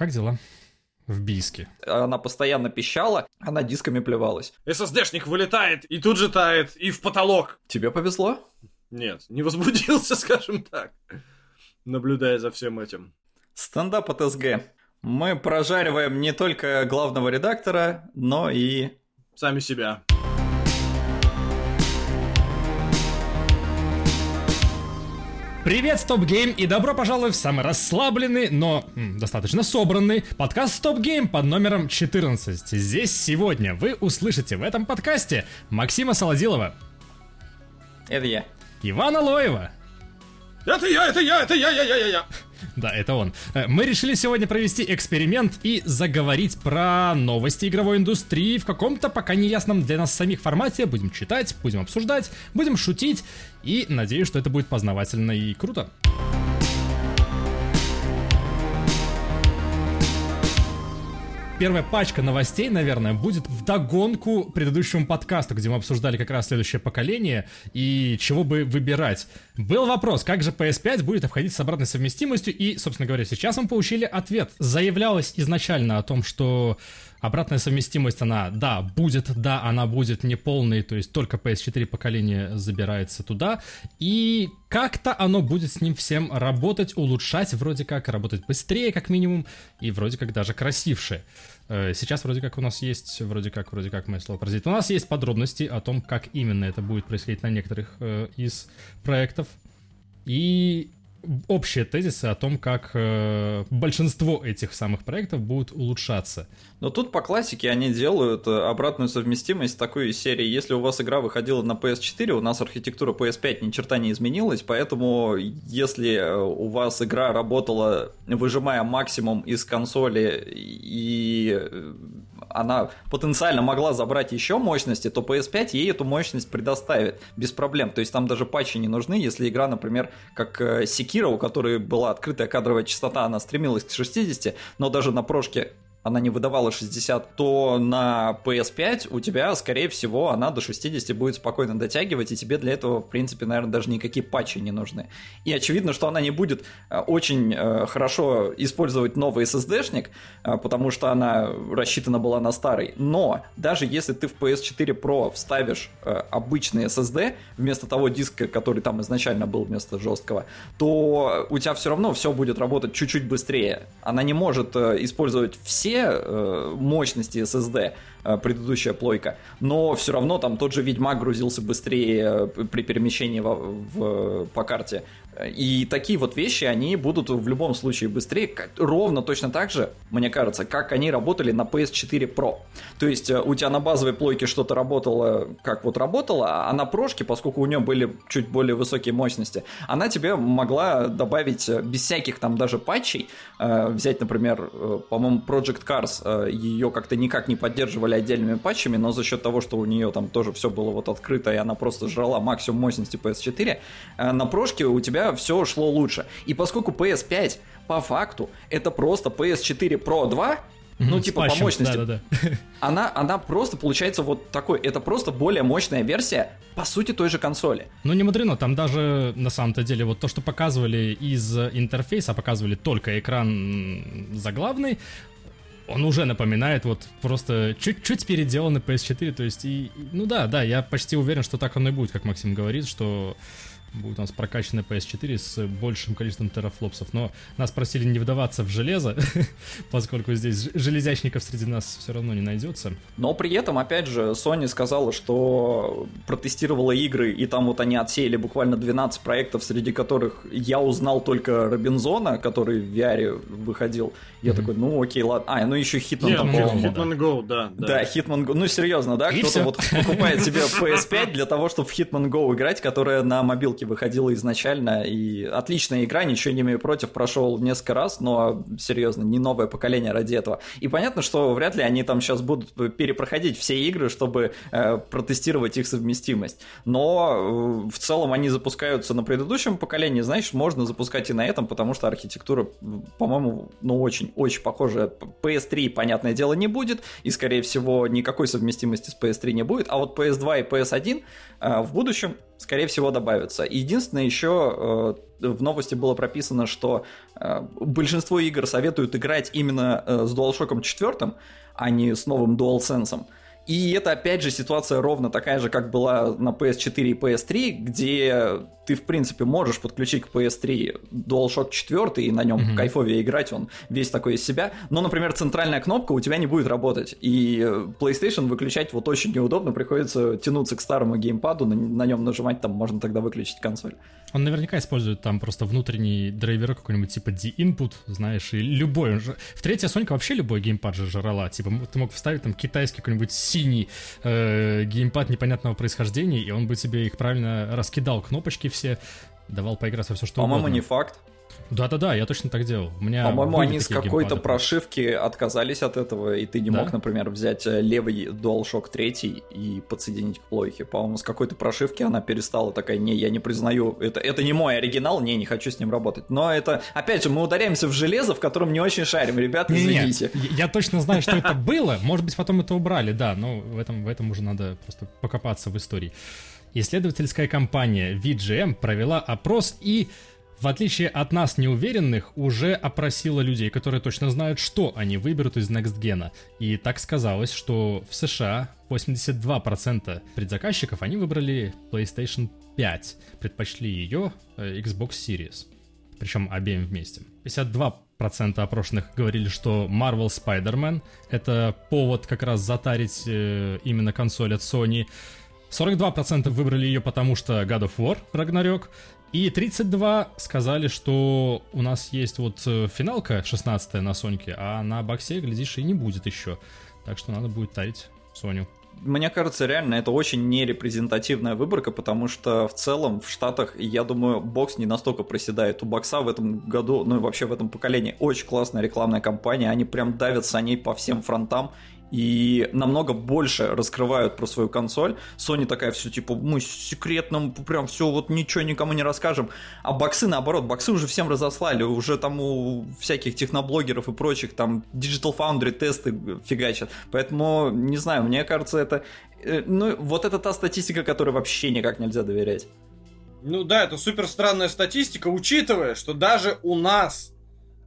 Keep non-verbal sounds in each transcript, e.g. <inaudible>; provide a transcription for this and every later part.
как дела? В Бийске. Она постоянно пищала, она дисками плевалась. SSD-шник вылетает и тут же тает, и в потолок. Тебе повезло? Нет, не возбудился, <laughs> скажем так, наблюдая за всем этим. Стендап от СГ. Мы прожариваем не только главного редактора, но и... Сами себя. Привет, StopGame, и добро пожаловать в самый расслабленный, но м, достаточно собранный подкаст StopGame под номером 14. Здесь сегодня вы услышите в этом подкасте Максима Солодилова, Это я. Ивана Лоева, Это я, это я, это я, я, я, я, я. Да, это он. Э, Мы решили сегодня провести эксперимент и заговорить про новости игровой индустрии в каком-то пока неясном для нас самих формате. Будем читать, будем обсуждать, будем шутить и надеюсь, что это будет познавательно и круто. Первая пачка новостей, наверное, будет в догонку предыдущему подкасту, где мы обсуждали как раз следующее поколение и чего бы выбирать. Был вопрос, как же PS5 будет обходить с обратной совместимостью, и, собственно говоря, сейчас мы получили ответ. Заявлялось изначально о том, что обратная совместимость, она, да, будет, да, она будет неполной, то есть только PS4 поколение забирается туда, и как-то оно будет с ним всем работать, улучшать, вроде как, работать быстрее, как минимум, и вроде как даже красивше. Э, Сейчас вроде как у нас есть, вроде как, вроде как, мое слово паразит, у нас есть подробности о том, как именно это будет происходить на некоторых э, из проектов, и общие тезисы о том, как э, большинство этих самых проектов будут улучшаться. Но тут по классике они делают э, обратную совместимость такой серии. Если у вас игра выходила на PS4, у нас архитектура PS5 ни черта не изменилась, поэтому если э, у вас игра работала, выжимая максимум из консоли, и э, она потенциально могла забрать еще мощности, то PS5 ей эту мощность предоставит без проблем. То есть там даже патчи не нужны, если игра, например, как э, Sekiro, у которой была открытая кадровая частота, она стремилась к 60, но даже на прошке она не выдавала 60, то на PS5 у тебя, скорее всего, она до 60 будет спокойно дотягивать, и тебе для этого, в принципе, наверное, даже никакие патчи не нужны. И очевидно, что она не будет э, очень э, хорошо использовать новый SSD-шник, э, потому что она рассчитана была на старый. Но даже если ты в PS4 Pro вставишь обычный SSD вместо того диска, который там изначально был вместо жесткого, то у тебя все равно все будет работать чуть-чуть быстрее. Она не может использовать все э, мощности SSD, э, предыдущая плойка, но все равно там тот же Ведьмак грузился быстрее э, при перемещении во- в- по карте. И такие вот вещи, они будут в любом случае быстрее, ровно точно так же, мне кажется, как они работали на PS4 Pro. То есть э, у тебя на базовой плойке что-то работало, как вот работало, а на прошке, поскольку у нее были чуть более высокие мощности, она тебе могла добавить э, без всяких там даже патчей, э, взять, например, по-моему, Project Cars, ее как-то никак не поддерживали отдельными патчами, но за счет того, что у нее там тоже все было вот открыто, и она просто жрала максимум мощности PS4, э, на прошке у тебя все шло лучше. И поскольку PS5 по факту это просто PS4 Pro 2, ну, типа, по патчем, мощности. да-да-да. <laughs> Она, она просто получается вот такой. Это просто более мощная версия, по сути, той же консоли. Ну, не мудрено, там даже на самом-то деле вот то, что показывали из интерфейса, показывали только экран заглавный, он уже напоминает вот просто чуть-чуть переделанный PS4, то есть и- ну да, да, я почти уверен, что так оно и будет, как Максим говорит, что будет у нас прокачанная PS4 с большим количеством терафлопсов, но нас просили не вдаваться в железо, <laughs> поскольку здесь железячников среди нас все равно не найдется. Но при этом, опять же, Sony сказала, что протестировала игры, и там вот они отсеяли буквально 12 проектов, среди которых я узнал только Робинзона, который в VR выходил. Я такой, ну окей, ладно. А, ну еще Hitman по-моему. Go, Hitman Go, да, да. Да, Hitman Go. Ну, серьезно, да? И Кто-то вот покупает себе <laughs> PS5 для того, чтобы в Hitman Go играть, которая на мобилке выходила изначально. И отличная игра, ничего не имею против, прошел несколько раз, но серьезно, не новое поколение ради этого. И понятно, что вряд ли они там сейчас будут перепроходить все игры, чтобы э, протестировать их совместимость. Но э, в целом они запускаются на предыдущем поколении, знаешь, можно запускать и на этом, потому что архитектура, по-моему, ну очень-очень похожая. PS3, понятное дело, не будет, и, скорее всего, никакой совместимости с PS3 не будет, а вот PS2 и PS1 э, в будущем Скорее всего, добавится. Единственное, еще э, в новости было прописано, что э, большинство игр советуют играть именно э, с DualShock 4, а не с новым DualSense. И это, опять же, ситуация ровно такая же, как была на PS4 и PS3, где ты, в принципе, можешь подключить к PS3 DualShock 4 и на нем mm-hmm. кайфовее играть, он весь такой из себя. Но, например, центральная кнопка у тебя не будет работать. И PlayStation выключать вот очень неудобно, приходится тянуться к старому геймпаду, на, на нем нажимать, там можно тогда выключить консоль. Он наверняка использует там просто внутренний драйвер какой-нибудь типа D-input, знаешь, и любой. Же... В третья Сонька вообще любой геймпад же жрала. Типа ты мог вставить там китайский какой-нибудь синий э, геймпад непонятного происхождения, и он бы тебе их правильно раскидал кнопочки все, давал поиграть во все что По-моему, угодно. не факт. Да-да-да, я точно так делал. У меня По-моему, они с какой-то прошивки отказались от этого, и ты не Да? мог, например, взять э, левый DualShock 3 и подсоединить к плойке. По-моему, с какой-то прошивки она перестала такая, не, я не признаю, это, это не мой оригинал, не, не хочу с ним работать. Но это, опять же, мы ударяемся в железо, в котором не очень шарим, ребята, извините. я точно знаю, что это было. Может быть, потом это убрали, да, но в этом, в этом уже надо просто покопаться в истории. Исследовательская компания VGM провела опрос и, в отличие от нас неуверенных, уже опросила людей, которые точно знают, что они выберут из Next Gen. И так сказалось, что в США 82% предзаказчиков они выбрали PlayStation 5, предпочли ее э, Xbox Series причем обеим вместе. 52% опрошенных говорили, что Marvel Spider-Man — это повод как раз затарить э, именно консоль от Sony. 42% выбрали ее потому, что God of War Ragnarok. И 32 сказали, что у нас есть вот э, финалка 16 на Соньке, а на боксе, глядишь, и не будет еще. Так что надо будет тарить Соню. Мне кажется, реально это очень нерепрезентативная выборка, потому что в целом в Штатах, я думаю, бокс не настолько проседает. У бокса в этом году, ну и вообще в этом поколении, очень классная рекламная кампания. Они прям давят саней по всем фронтам и намного больше раскрывают про свою консоль. Sony такая все типа, мы секретно прям все вот ничего никому не расскажем. А боксы наоборот, боксы уже всем разослали, уже там у всяких техноблогеров и прочих там Digital Foundry тесты фигачат. Поэтому, не знаю, мне кажется, это... э, Ну, вот это та статистика, которой вообще никак нельзя доверять. Ну да, это супер странная статистика, учитывая, что даже у нас,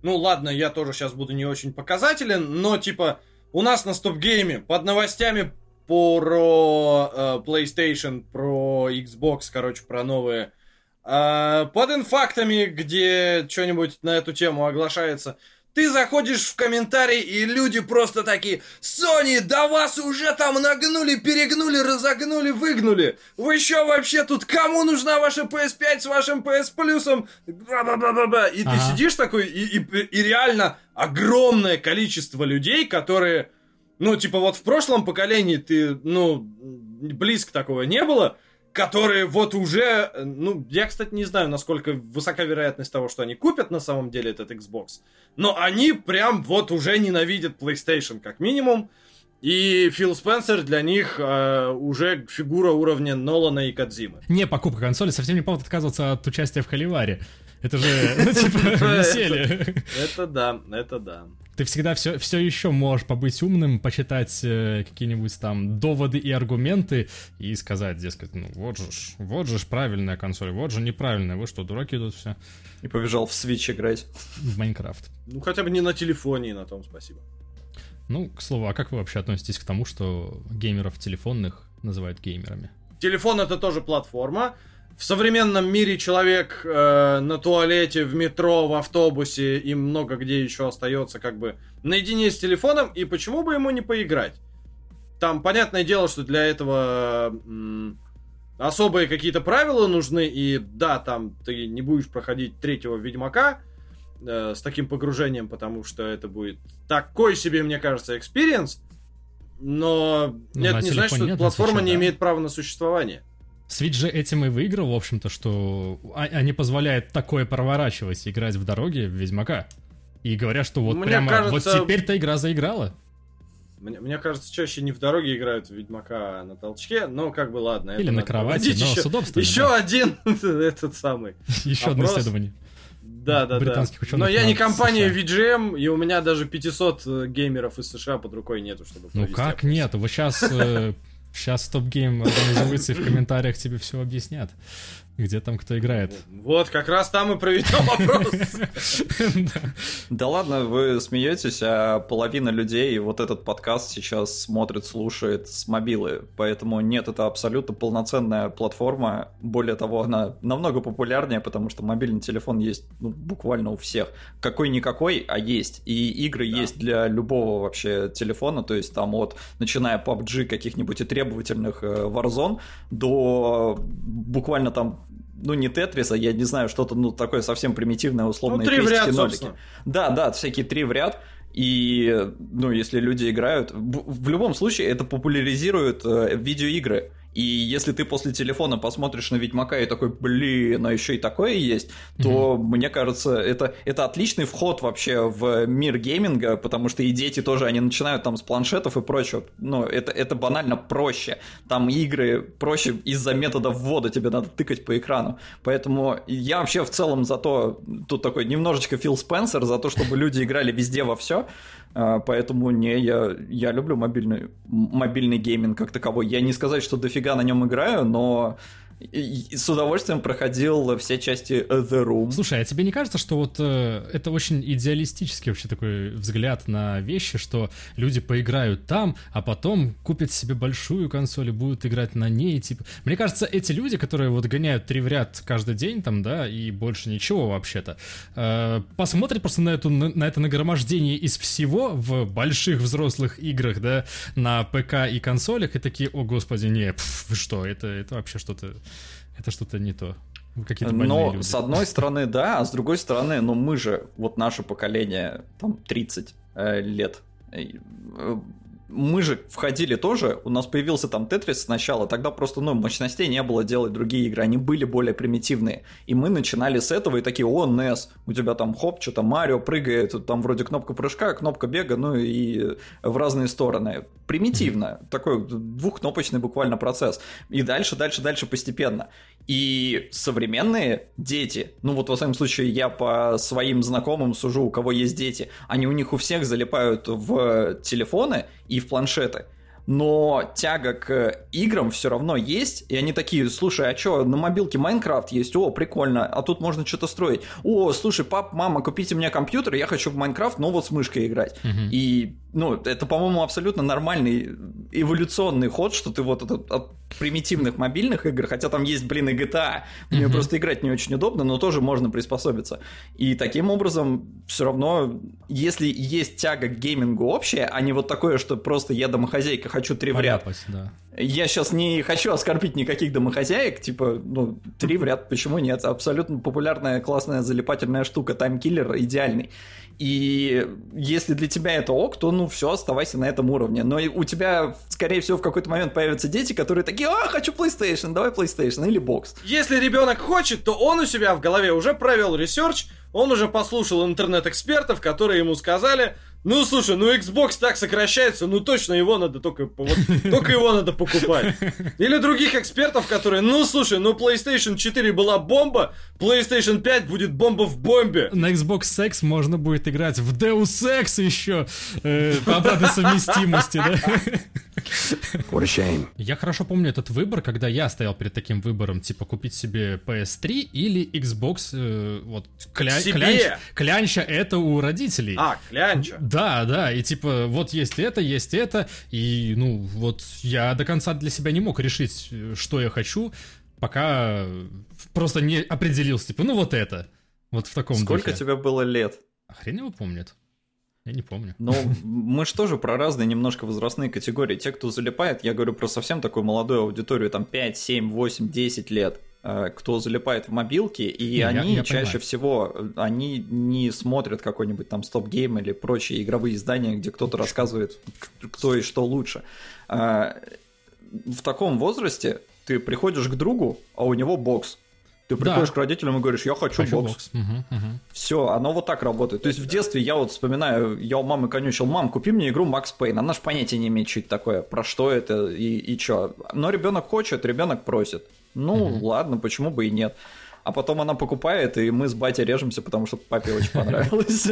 ну ладно, я тоже сейчас буду не очень показателен, но типа у нас на стоп-гейме под новостями про э, PlayStation, про Xbox, короче, про новые, э, под инфактами, где что-нибудь на эту тему оглашается, ты заходишь в комментарии, и люди просто такие, Sony, да вас уже там нагнули, перегнули, разогнули, выгнули. Вы что вообще тут, кому нужна ваша PS5 с вашим PS Плюсом? Ба-ба-ба-ба-ба. И ты Ага. сидишь такой, и, и- и реально огромное количество людей, которые, ну, типа вот в прошлом поколении ты, ну, близко такого не было, которые вот уже, ну, я, кстати, не знаю, насколько высока вероятность того, что они купят на самом деле этот Xbox, но они прям вот уже ненавидят PlayStation, как минимум, и Фил Спенсер для них э, уже фигура уровня Нолана и Кадзимы. Не покупка консоли совсем не повод отказываться от участия в Холиваре. Это же, ну, типа, <laughs> веселье. Это да, это да. Ты всегда все, все еще можешь побыть умным, почитать э, какие-нибудь там доводы и аргументы и сказать, дескать, ну вот же ж, вот же ж правильная консоль, вот же неправильная, вы что, дураки тут все И побежал в Switch играть. в Майнкрафт. Ну, хотя бы не на телефоне, и на том спасибо. Ну, к слову, а как вы вообще относитесь к тому, что геймеров телефонных называют геймерами? Телефон это тоже платформа. В современном мире человек э, на туалете, в метро, в автобусе и много где еще остается как бы наедине с телефоном, и почему бы ему не поиграть? Там, понятное дело, что для этого м, особые какие-то правила нужны, и да, там ты не будешь проходить третьего Ведьмака э, с таким погружением, потому что это будет такой себе, мне кажется, experience, но Ну, это не значит, что нет, платформа не да. имеет права на существование. Switch же этим и выиграл, в общем-то, что а- они позволяют такое проворачивать, играть в дороге в Ведьмака. И говорят, что вот Мне прямо кажется- вот теперь-то игра заиграла. Мне, мне кажется, чаще не в дороге играют в Ведьмака, а на толчке, но как бы ладно. Или на кровати, но еще, с удобством. еще да. один <laughs> этот самый. <laughs> Еще одно исследование. Да, да, да. Британских ученых Но я не компания США. VGM, и у меня даже 500 геймеров из США под рукой нету, чтобы Ну как нет? Вот сейчас <laughs> Сейчас StopGame организуется и в комментариях тебе все объяснят. Где там кто играет? Вот, как раз там и проведем вопрос. <laughs> Да ладно, вы смеетесь, а половина людей вот этот подкаст сейчас смотрит, слушает с мобилы. Поэтому нет, это абсолютно полноценная платформа. Более того, она намного популярнее, потому что мобильный телефон есть ну, буквально у всех. Какой-никакой, а есть. И игры есть для любого вообще телефона. То есть там от, начиная PUBG каких-нибудь и требовательных э, Warzone до буквально там ну, не Тетриса, я не знаю, что-то, ну, такое совсем примитивное, условное. Ну, три в ряд, собственно. Да, да, всякие три в ряд. И, ну, если люди играют... В любом случае, это популяризирует э, видеоигры. И если ты после телефона посмотришь на Ведьмака и такой, блин, а еще и такое есть, то, mm-hmm. мне кажется, это, это отличный вход вообще в мир гейминга, потому что и дети тоже, они начинают там с планшетов и прочего. Ну, это, это банально проще. Там игры проще из-за метода ввода, тебе надо тыкать по экрану. Поэтому я вообще в целом за то, тут такой немножечко Фил Спенсер, за то, чтобы люди играли везде во все, поэтому не, я, я люблю мобильный, мобильный гейминг как таковой. Я не сказать, что дофига на нем играю, но с удовольствием проходил все части The Room. Слушай, а тебе не кажется, что вот э, это очень идеалистический вообще такой взгляд на вещи, что люди поиграют там, а потом купят себе большую консоль и будут играть на ней, типа... Мне кажется, эти люди, которые вот гоняют три в ряд каждый день там, да, и больше ничего вообще-то, э, посмотрят просто на, эту, на, на это нагромождение из всего в больших взрослых играх, да, на ПК и консолях, и такие, о господи, не, пф, что, это, это вообще что-то это что-то не то. Какие-то Но люди. с одной стороны, <laughs> да, а с другой стороны, ну мы же, вот наше поколение, там 30 э, лет, э, мы же входили тоже, у нас появился там Тетрис сначала, тогда просто, ну, мощностей не было делать другие игры, они были более примитивные. И мы начинали с этого и такие, о, NES, у тебя там хоп, что-то Марио прыгает, там вроде кнопка прыжка, кнопка бега, ну и в разные стороны. Примитивно, такой двухкнопочный буквально процесс. И дальше, дальше, дальше постепенно. И современные дети, ну вот во всяком случае я по своим знакомым сужу, у кого есть дети, они у них у всех залипают в телефоны и в планшеты но тяга к играм все равно есть, и они такие, слушай, а что, на мобилке Майнкрафт есть, о, прикольно, а тут можно что-то строить. О, слушай, пап, мама, купите мне компьютер, я хочу в Майнкрафт, но вот с мышкой играть. Uh-huh. И, ну, это, по-моему, абсолютно нормальный эволюционный ход, что ты вот от, от примитивных мобильных игр, хотя там есть, блин, и GTA, в нее uh-huh. просто играть не очень удобно, но тоже можно приспособиться. И таким образом, все равно, если есть тяга к геймингу общая, а не вот такое, что просто я домохозяйка, хочу три в ряд. Да. Я сейчас не хочу оскорбить никаких домохозяек, типа, ну, три в ряд, почему нет? Абсолютно популярная, классная, залипательная штука, timekiller идеальный. И если для тебя это ок, то ну все, оставайся на этом уровне. Но у тебя, скорее всего, в какой-то момент появятся дети, которые такие, а, хочу PlayStation, давай PlayStation или бокс. Если ребенок хочет, то он у себя в голове уже провел research, он уже послушал интернет-экспертов, которые ему сказали, ну, слушай, ну Xbox так сокращается, ну точно его надо только, вот, <laughs> только его надо покупать. Или других экспертов, которые, ну, слушай, ну PlayStation 4 была бомба, PlayStation 5 будет бомба в бомбе. На Xbox X можно будет играть в Deus Ex еще э, по обратной совместимости, да? What a shame. Я хорошо помню этот выбор, когда я стоял перед таким выбором, типа купить себе PS3 или Xbox, э, вот, кля... клянч... клянча это у родителей. А, клянча. Да, да, и типа вот есть это, есть это, и ну вот я до конца для себя не мог решить, что я хочу, пока просто не определился, типа, ну вот это. Вот в таком Сколько духе. тебе было лет? А хрен его помнит. Я не помню. Ну, <laughs> мы же тоже про разные немножко возрастные категории. Те, кто залипает, я говорю про совсем такую молодую аудиторию, там 5, 7, 8, 10 лет. Э, кто залипает в мобилке, и не, они я, я чаще понимаю. всего, они не смотрят какой-нибудь там StopGame или прочие игровые издания, где кто-то рассказывает, кто и что лучше. Э, в таком возрасте ты приходишь к другу, а у него бокс. Ты приходишь да. к родителям и говоришь, я хочу, хочу бокс. бокс. Угу, угу. Все, оно вот так работает. То есть в детстве я вот вспоминаю, я у мамы конючил, мам, купи мне игру Max Payne. Она же понятия не имеет, что это такое, про что это и, и что. Но ребенок хочет, ребенок просит. Ну, угу. ладно, почему бы и нет. а потом она покупает, и мы с батей режемся, потому что папе очень <laughs> понравилось.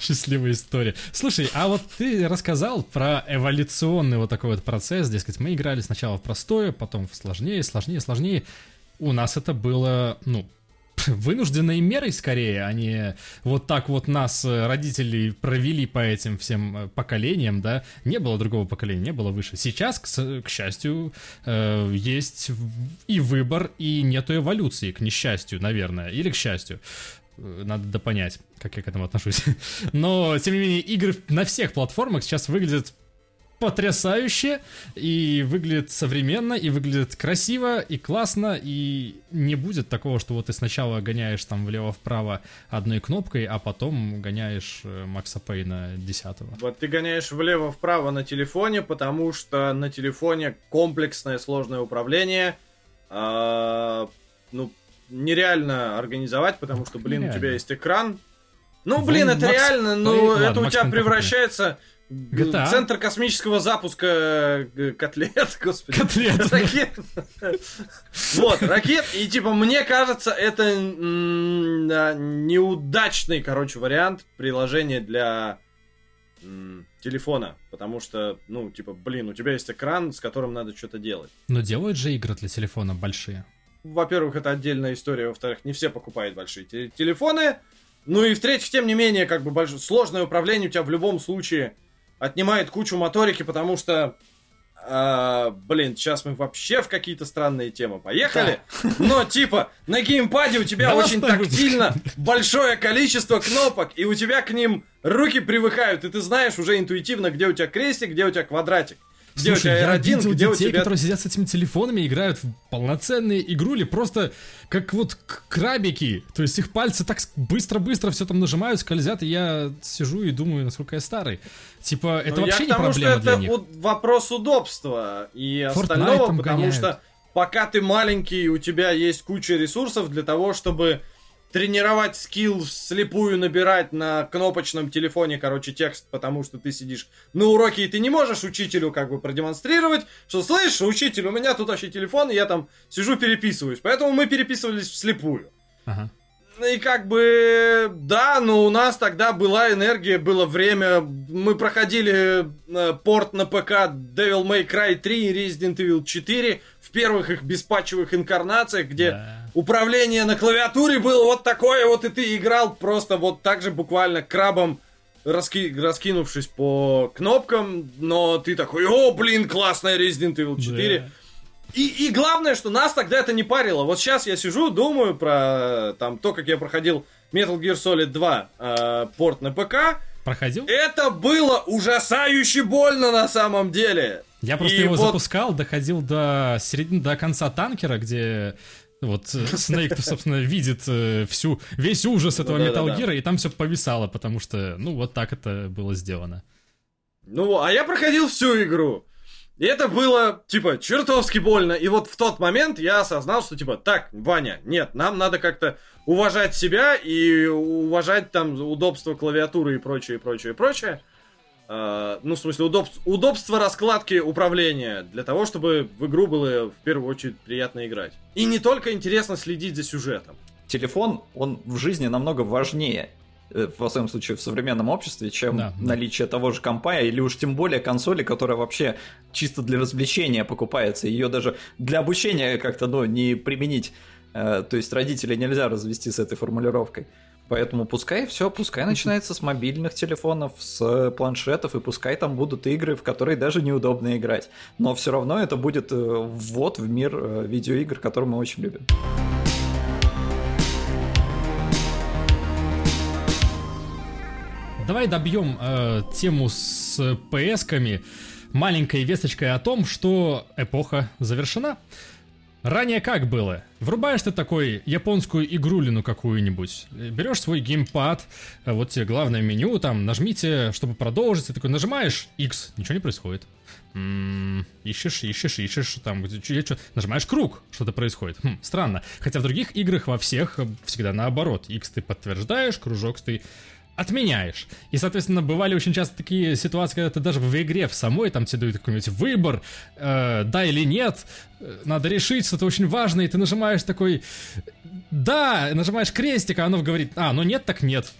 Счастливая история. Слушай, а вот ты рассказал про эволюционный вот такой вот процесс, дескать, мы играли сначала в простое, потом в сложнее, сложнее, сложнее. У нас это было, ну, <laughs> вынужденной мерой скорее, а не вот так вот нас, э, родители, провели по этим всем э, поколениям, да, не было другого поколения, не было выше. Сейчас, к, к счастью, э, есть и выбор, и нету эволюции, к несчастью, наверное, или к счастью. Э, надо допонять, как я к этому отношусь. <laughs> Но, тем не менее, игры на всех платформах сейчас выглядят потрясающе, и выглядит современно, и выглядит красиво, и классно, и не будет такого, что вот ты сначала гоняешь там влево-вправо одной кнопкой, а потом гоняешь э, Макса Пейна 10 Вот ты гоняешь влево-вправо на телефоне, потому что на телефоне комплексное сложное управление, а, ну, нереально организовать, потому что, блин, нереально. у тебя есть экран. Ну, блин, Вон, это Макс... реально, ну, это ладно, у тебя превращается... GTA? Центр космического запуска э, котлет, <laughs> господи. Котлет. Ракет. Вот, ракет. И типа, мне кажется, это неудачный, короче, вариант приложения для телефона. Потому что, ну, типа, блин, у тебя есть экран, с которым надо что-то делать. Но делают же игры для телефона большие. Во-первых, это отдельная история. Во-вторых, не все покупают большие телефоны. Ну и в-третьих, тем не менее, как бы больш... сложное управление у тебя в любом случае отнимает кучу моторики, потому что а, блин, сейчас мы вообще в какие-то странные темы поехали. Да. Но типа на геймпаде у тебя да очень тактильно большое количество кнопок, и у тебя к ним руки привыкают, и ты знаешь уже интуитивно, где у тебя крестик, где у тебя квадратик. Где Слушай, у тебя R1, я где детей, у тебя... которые сидят с этими телефонами и играют в полноценные игрули, просто как вот крабики. То есть их пальцы так быстро-быстро все там нажимают, скользят, и я сижу и думаю, насколько я старый. Типа, это Но ну, вообще не потому, проблема что для это них. вопрос удобства и Fortnite остального, потому гоняют. что пока ты маленький, у тебя есть куча ресурсов для того, чтобы тренировать скилл слепую набирать на кнопочном телефоне, короче, текст, потому что ты сидишь на уроке, и ты не можешь учителю как бы продемонстрировать, что, слышишь, учитель, у меня тут вообще телефон, и я там сижу переписываюсь. Поэтому мы переписывались вслепую. Ага. И как бы, да, но у нас тогда была энергия, было время. Мы проходили э, порт на ПК Devil May Cry 3 и Resident Evil 4 в первых их беспатчевых инкарнациях, где да. Управление на клавиатуре было вот такое, вот и ты играл просто вот так же буквально крабом, раски... раскинувшись по кнопкам, но ты такой, о, блин, классная Resident Evil 4. Да. И, и главное, что нас тогда это не парило. Вот сейчас я сижу, думаю про там то, как я проходил Metal Gear Solid 2 э, порт на ПК. Проходил? Это было ужасающе больно на самом деле. Я просто и его вот... запускал, доходил до середины, до конца танкера, где вот э, <laughs> Снейк, собственно, видит э, всю, весь ужас этого Gear, и там все повисало, потому что, ну, вот так это было сделано. Ну, а я проходил всю игру. И это было, типа, чертовски больно. И вот в тот момент я осознал, что, типа, так, Ваня, нет, нам надо как-то уважать себя и уважать там удобство клавиатуры и прочее, и прочее, и прочее. Uh, ну, в смысле, удобство, удобство раскладки управления для того, чтобы в игру было в первую очередь приятно играть. И не только интересно следить за сюжетом. Телефон, он в жизни намного важнее, э, во всяком случае, в современном обществе, чем да, наличие да. того же компа, или уж тем более консоли, которая вообще чисто для развлечения покупается. Ее даже для обучения как-то, ну, не применить. Uh, то есть родителей нельзя развести с этой формулировкой. Поэтому пускай все, пускай начинается с мобильных телефонов, с планшетов, и пускай там будут игры, в которые даже неудобно играть. Но все равно это будет э, ввод в мир э, видеоигр, который мы очень любим. Давай добьем э, тему с PS-ками маленькой весточкой о том, что эпоха завершена. Ранее как было? Врубаешь ты такой японскую игрулину какую-нибудь, берешь свой геймпад, э, вот тебе главное меню, там, нажмите, чтобы продолжить, ты такой нажимаешь X, ничего не происходит. М-м, ищешь, ищешь, ищешь, там, что, нажимаешь круг, что-то происходит. Хм, странно. Хотя в других играх во всех всегда наоборот. X ты подтверждаешь, кружок ты отменяешь. И, соответственно, бывали очень часто такие ситуации, когда ты даже в игре в самой, там тебе дают какой-нибудь выбор, э, да или нет, э, надо решить, что-то очень важное, и ты нажимаешь такой, да, нажимаешь крестик, а оно говорит, а, ну нет, так нет.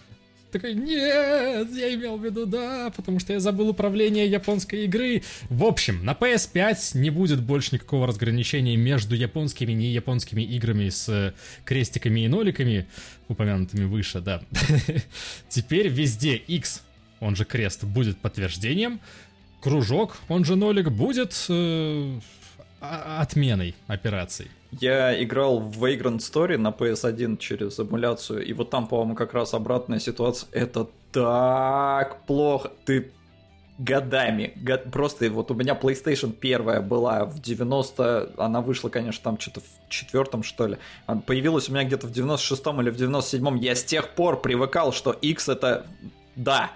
Такой, нет, я имел в виду да, потому что я забыл управление японской игры. В общем, на PS5 не будет больше никакого разграничения между японскими и не японскими играми с крестиками и ноликами, упомянутыми выше, да. <laughs> Теперь везде X, он же крест, будет подтверждением. Кружок, он же нолик, будет э, отменой операций. Я играл в Vagrant Story на PS1 через эмуляцию, и вот там, по-моему, как раз обратная ситуация. Это так плохо. Ты годами, год, просто вот у меня PlayStation первая была в 90, она вышла, конечно, там что-то в четвертом, что ли, появилась у меня где-то в 96-м или в 97-м, я с тех пор привыкал, что X это да.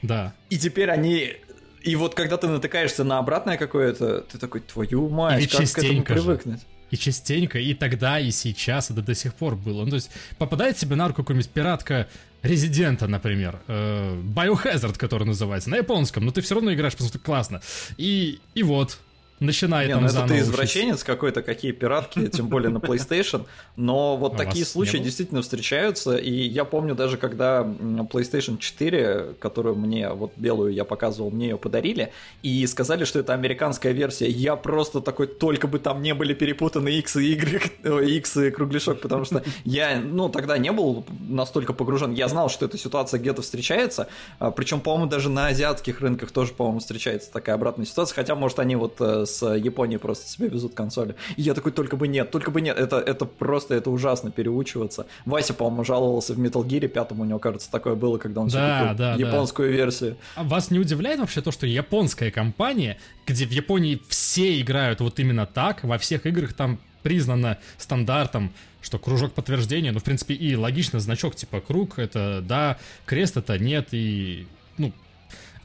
Да. И теперь они и вот когда ты натыкаешься на обратное какое-то, ты такой, твою мать, как к этому привыкнуть? Же и частенько, и тогда, и сейчас, это до сих пор было. Ну, то есть попадает себе на руку какая-нибудь пиратка Резидента, например, э, Biohazard, который называется, на японском, но ты все равно играешь, потому что классно. И, и вот, начинает Не, там ну это ты извращенец какой-то, какие пиратки, тем более на PlayStation. Но вот такие случаи действительно встречаются. И я помню даже, когда PlayStation 4, которую мне, вот белую я показывал, мне ее подарили, и сказали, что это американская версия. Я просто такой, только бы там не были перепутаны X и Y, X <laughs> и кругляшок, потому что я, ну, тогда не был настолько погружен. Я знал, что эта ситуация где-то встречается, а, причем, по-моему, даже на азиатских рынках тоже, по-моему, встречается такая обратная ситуация, хотя, может, они вот э, с Японии просто себе везут консоли. И я такой, только бы нет, только бы нет. Это, это просто, это ужасно переучиваться. Вася, по-моему, жаловался в Metal Gear пятом, у него, кажется, такое было, когда он да, купил да, японскую да. версию. А вас не удивляет вообще то, что японская компания, где в Японии все играют вот именно так, во всех играх там признано стандартом, что кружок подтверждения, ну, в принципе, и логично, значок типа круг, это да, крест это нет, и, ну,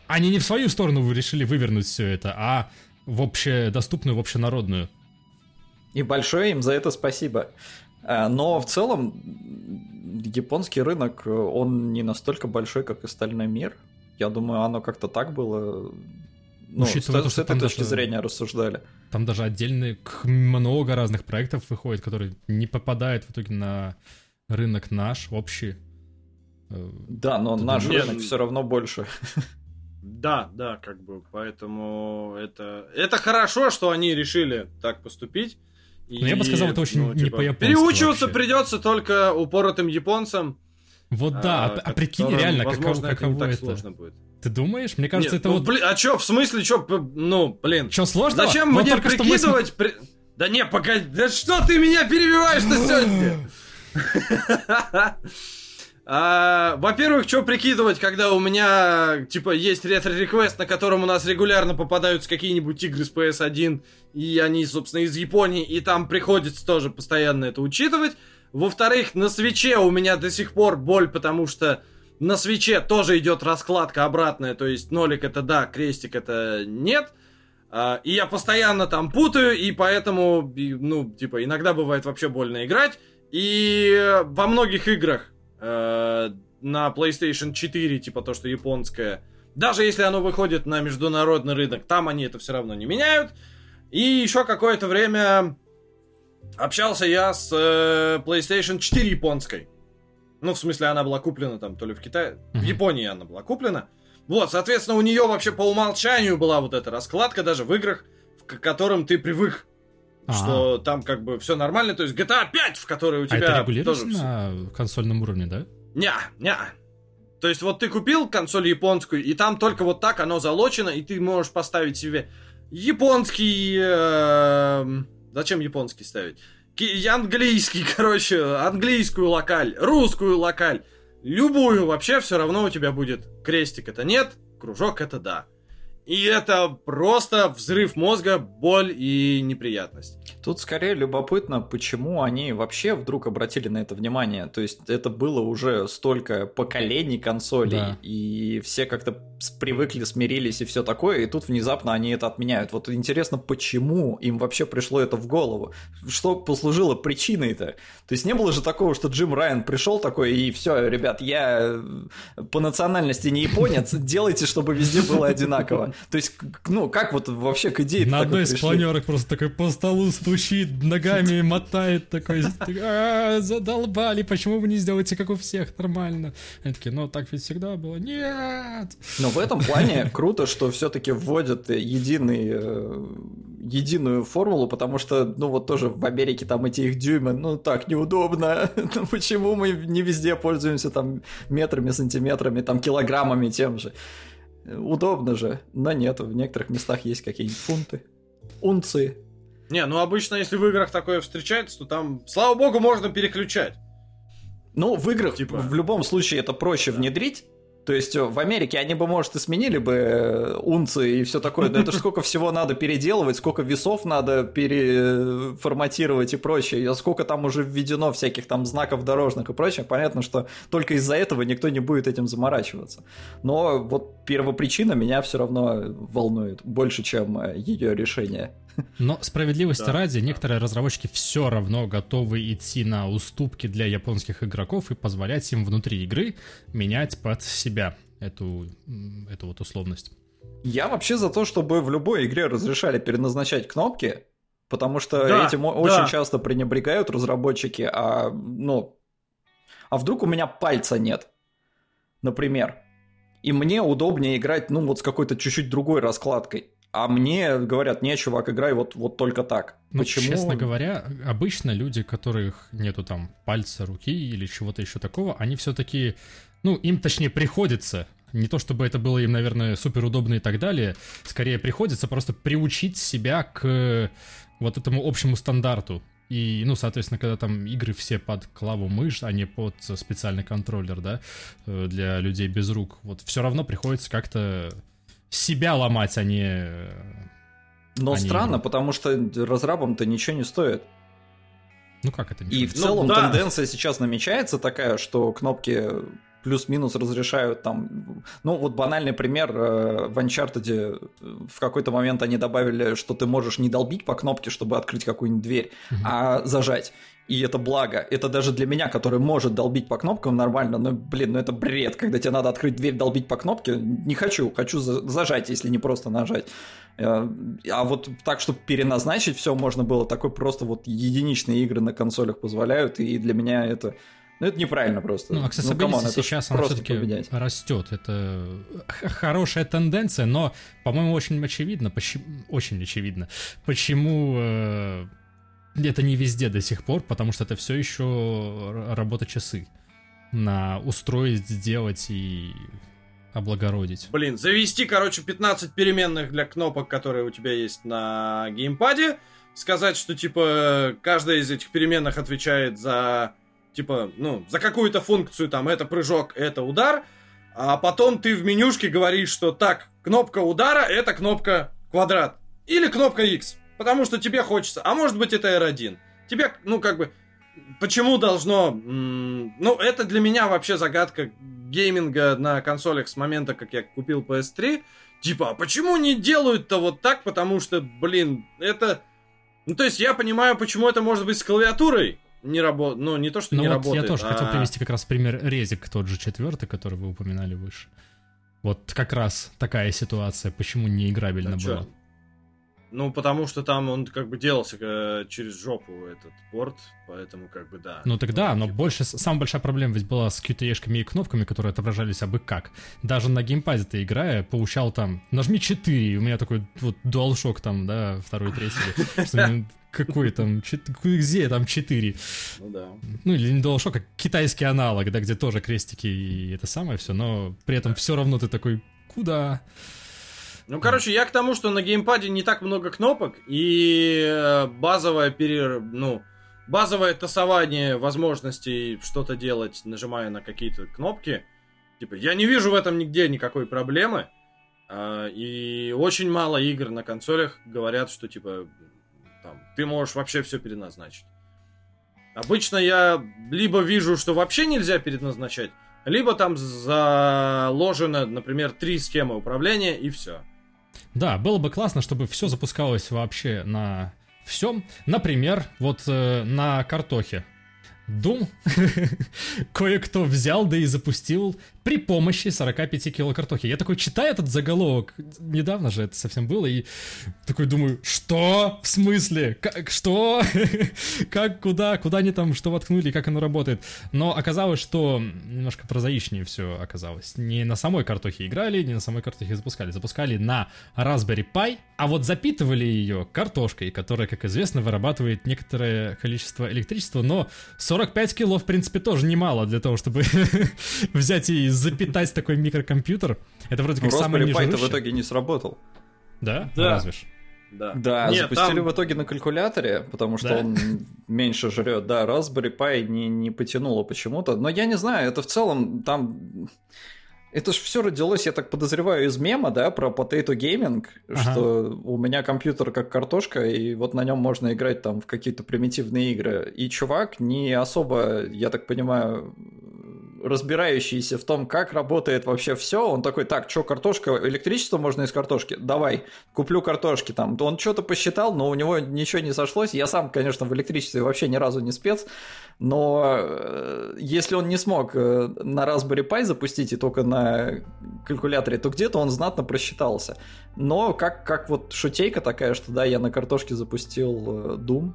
они не в свою сторону решили вывернуть все это, а в общедоступную, в общенародную. И большое им за это спасибо. А, но в целом японский рынок, он не настолько большой, как остальной мир. Я думаю, оно как-то так было. Ну, Учитывая с, то, с этой точки даже, зрения рассуждали. Там даже отдельные много разных проектов выходит, которые не попадают в итоге на рынок наш общий. Э, да, но Ты наш думаешь? рынок все равно больше. <laughs> Да, да, как бы, поэтому это, это хорошо, что они решили так поступить. И, ну, я бы сказал, это очень ну, типа, не по-японски Переучиваться вообще. придется только упоротым японцам. Вот да, а, а прикинь, реально, возможно, каково, каково это, это? сложно будет. Ты думаешь? Мне кажется, Нет, это ну, вот... Блин, а чё, в смысле, чё, ну, блин. Чё, сложно? Зачем вот мне прикидывать... Мы... При... Да не, погоди, да что ты меня перебиваешь-то <laughs> сегодня? <laughs> А, во-первых, что прикидывать, когда у меня, типа, есть ретро-реквест, на котором у нас регулярно попадаются какие-нибудь игры с PS1, и они, собственно, из Японии, и там приходится тоже постоянно это учитывать. Во-вторых, на свече у меня до сих пор боль, потому что на свече тоже идет раскладка обратная, то есть нолик это да, крестик это нет. А, и я постоянно там путаю, и поэтому, ну, типа, иногда бывает вообще больно играть. И во многих играх э, на PlayStation 4, типа то, что японское, даже если оно выходит на международный рынок, там они это все равно не меняют. И еще какое-то время общался я с э, PlayStation 4 японской. Ну, в смысле, она была куплена там то ли в Китае, в Японии она была куплена. Вот, соответственно, у нее вообще по умолчанию была вот эта раскладка, даже в играх, к которым ты привык. А-а-а. Что там как бы все нормально, то есть GTA 5, в которой у тебя... А это регулируется тоже... на консольном уровне, да? Не, не. То есть вот ты купил консоль японскую, и там только вот так оно залочено, и ты можешь поставить себе японский... Э, зачем японский ставить? Английский, <laughs> короче, английскую локаль, русскую локаль. Любую вообще все равно у тебя будет крестик это нет, кружок это да. И это просто взрыв мозга, боль и неприятность. Тут скорее любопытно, почему они вообще вдруг обратили на это внимание. То есть это было уже столько поколений консолей, да. и все как-то привыкли, смирились и все такое, и тут внезапно они это отменяют. Вот интересно, почему им вообще пришло это в голову? Что послужило причиной-то? То есть не было же такого, что Джим Райан пришел такой, и все, ребят, я по национальности не японец, делайте, чтобы везде было одинаково. То есть, ну, как вот вообще к идее На одной из планерок просто такой по столу стучит, ногами <laughs> мотает такой, «А, задолбали, почему вы не сделаете, как у всех, нормально? Они такие, ну, так ведь всегда было. Нет! Но в этом плане <laughs> круто, что все-таки вводят единый, э, единую формулу, потому что, ну, вот тоже в Америке там эти их дюймы, ну, так неудобно. <laughs> Ну, почему мы не везде пользуемся там метрами, сантиметрами, там килограммами тем же? Удобно же, но нет, в некоторых местах есть какие-нибудь фунты, унции. Не, ну обычно, если в играх такое встречается, то там, слава богу, можно переключать. Ну, в играх типа... в любом случае это проще да. внедрить, то есть э, в Америке они бы, может, и сменили бы э, унции и все такое, но это же <laughs> сколько всего надо переделывать, сколько весов надо переформатировать и прочее, и сколько там уже введено всяких там знаков дорожных и прочее. Понятно, что только из-за этого никто не будет этим заморачиваться. Но вот первопричина меня все равно волнует больше, чем э, ее решение. Но справедливости да, ради, да. некоторые разработчики все равно готовы идти на уступки для японских игроков и позволять им внутри игры менять под себя эту, эту вот условность. Я вообще за то, чтобы в любой игре разрешали переназначать кнопки, потому что да, этим да. очень часто пренебрегают разработчики, а ну, а вдруг у меня пальца нет, например, и мне удобнее играть, ну вот с какой-то чуть-чуть другой раскладкой. А мне говорят, не, чувак, играй вот, вот только так. Ну, Почему? честно говоря, обычно люди, которых нету там пальца, руки или чего-то еще такого, они все-таки, ну, им точнее приходится не то чтобы это было им, наверное, супер удобно и так далее, скорее приходится просто приучить себя к вот этому общему стандарту. И, ну, соответственно, когда там игры все под клаву мышь, а не под специальный контроллер, да, э, для людей без рук, вот все равно приходится как-то себя ломать, а не... Но а странно, не... потому что разрабам-то ничего не стоит. Ну как это? И в ну, целом да. тенденция сейчас намечается такая, что кнопки плюс-минус разрешают там... Ну, вот банальный пример, э, в Uncharted в какой-то момент они добавили, что ты можешь не долбить по кнопке, чтобы открыть какую-нибудь дверь, угу. а зажать и это благо. Это даже для меня, который может долбить по кнопкам нормально, но, блин, ну это бред, когда тебе надо открыть дверь, долбить по кнопке. Не хочу, хочу зажать, если не просто нажать. Э, а вот так, чтобы переназначить все можно было, такой просто вот единичные игры на консолях позволяют, и для меня это... Ну, это неправильно просто. Ну, accessibility ну, сейчас она все-таки растет. Это хорошая тенденция, но, по-моему, очень очевидно, почему, очень очевидно, почему э, это не везде до сих пор, потому что это все еще работа часы. На устроить, сделать и облагородить. Блин, завести, короче, 15 переменных для кнопок, которые у тебя есть на геймпаде. Сказать, что, типа, каждая из этих переменных отвечает за, типа, ну, за какую-то функцию, там, это прыжок, это удар. А потом ты в менюшке говоришь, что так, кнопка удара это кнопка квадрат. Или кнопка X. Потому что тебе хочется. А может быть это R1. Тебе, ну как бы, почему должно... Ну, это для меня вообще загадка гейминга на консолях с момента, как я купил PS3. Типа, а почему не делают-то вот так? Потому что, блин, это... Ну, то есть я понимаю, почему это может быть с клавиатурой не работает. Ну, не то, что ну, не вот работает. Я тоже а... хотел привести как раз пример резик, тот же четвертый, который вы упоминали выше. Вот как раз такая ситуация, почему не играбельно а было. Чё? Ну, потому что там он как бы делался э, через жопу этот порт, поэтому как бы да. Ну тогда, но типа... больше, самая большая проблема ведь была с QTE-шками и кнопками, которые отображались абы как. Даже на геймпаде ты играя, получал там, нажми 4, и у меня такой вот DualShock там, да, второй, третий. Какой там, где там 4? Ну да. Ну или не DualShock, а китайский аналог, да, где тоже крестики и это самое все, но при этом все равно ты такой, куда? Ну, короче, я к тому, что на геймпаде не так много кнопок, и э, базовое перер... ну, базовое тасование возможностей что-то делать, нажимая на какие-то кнопки, типа, я не вижу в этом нигде никакой проблемы. А, и очень мало игр на консолях говорят, что типа там, ты можешь вообще все переназначить. Обычно я либо вижу, что вообще нельзя переназначать, либо там заложено, например, три схемы управления и все. Да, было бы классно, чтобы все запускалось вообще на всем. Например, вот э, на картохе. Doom <laughs> кое-кто взял, да и запустил при помощи 45 кило картохи. Я такой читаю этот заголовок, недавно же это совсем было, и такой думаю, что? В смысле? Как, что? <laughs> как, куда? Куда они там что воткнули, как оно работает? Но оказалось, что немножко прозаичнее все оказалось. Не на самой картохе играли, не на самой картохе запускали. Запускали на Raspberry Pi, а вот запитывали ее картошкой, которая, как известно, вырабатывает некоторое количество электричества, но 45 кило, в принципе, тоже немало для того, чтобы <laughs> взять и запитать такой микрокомпьютер. Это вроде как самое Raspberry Pi в итоге не сработал. Да? Да. Разве ж? Да, Да, Нет, запустили там- в итоге на калькуляторе, потому что Да? он меньше жрет. Да, Raspberry Pi не, не потянуло почему-то. Но я не знаю, это в целом там... Это ж все родилось, я так подозреваю, из мема, да, про Potato Gaming, Ага. что у меня компьютер как картошка, и вот на нем можно играть там в какие-то примитивные игры. И чувак не особо, я так понимаю, разбирающийся в том, как работает вообще все, он такой, так, что, картошка, электричество можно из картошки? Давай, куплю картошки там. Он что-то посчитал, но у него ничего не сошлось. Я сам, конечно, в электричестве вообще ни разу не спец, но э, если он не смог э, на Raspberry Pi запустить и только на калькуляторе, то где-то он знатно просчитался. Но как, как вот шутейка такая, что да, я на картошке запустил э, Doom,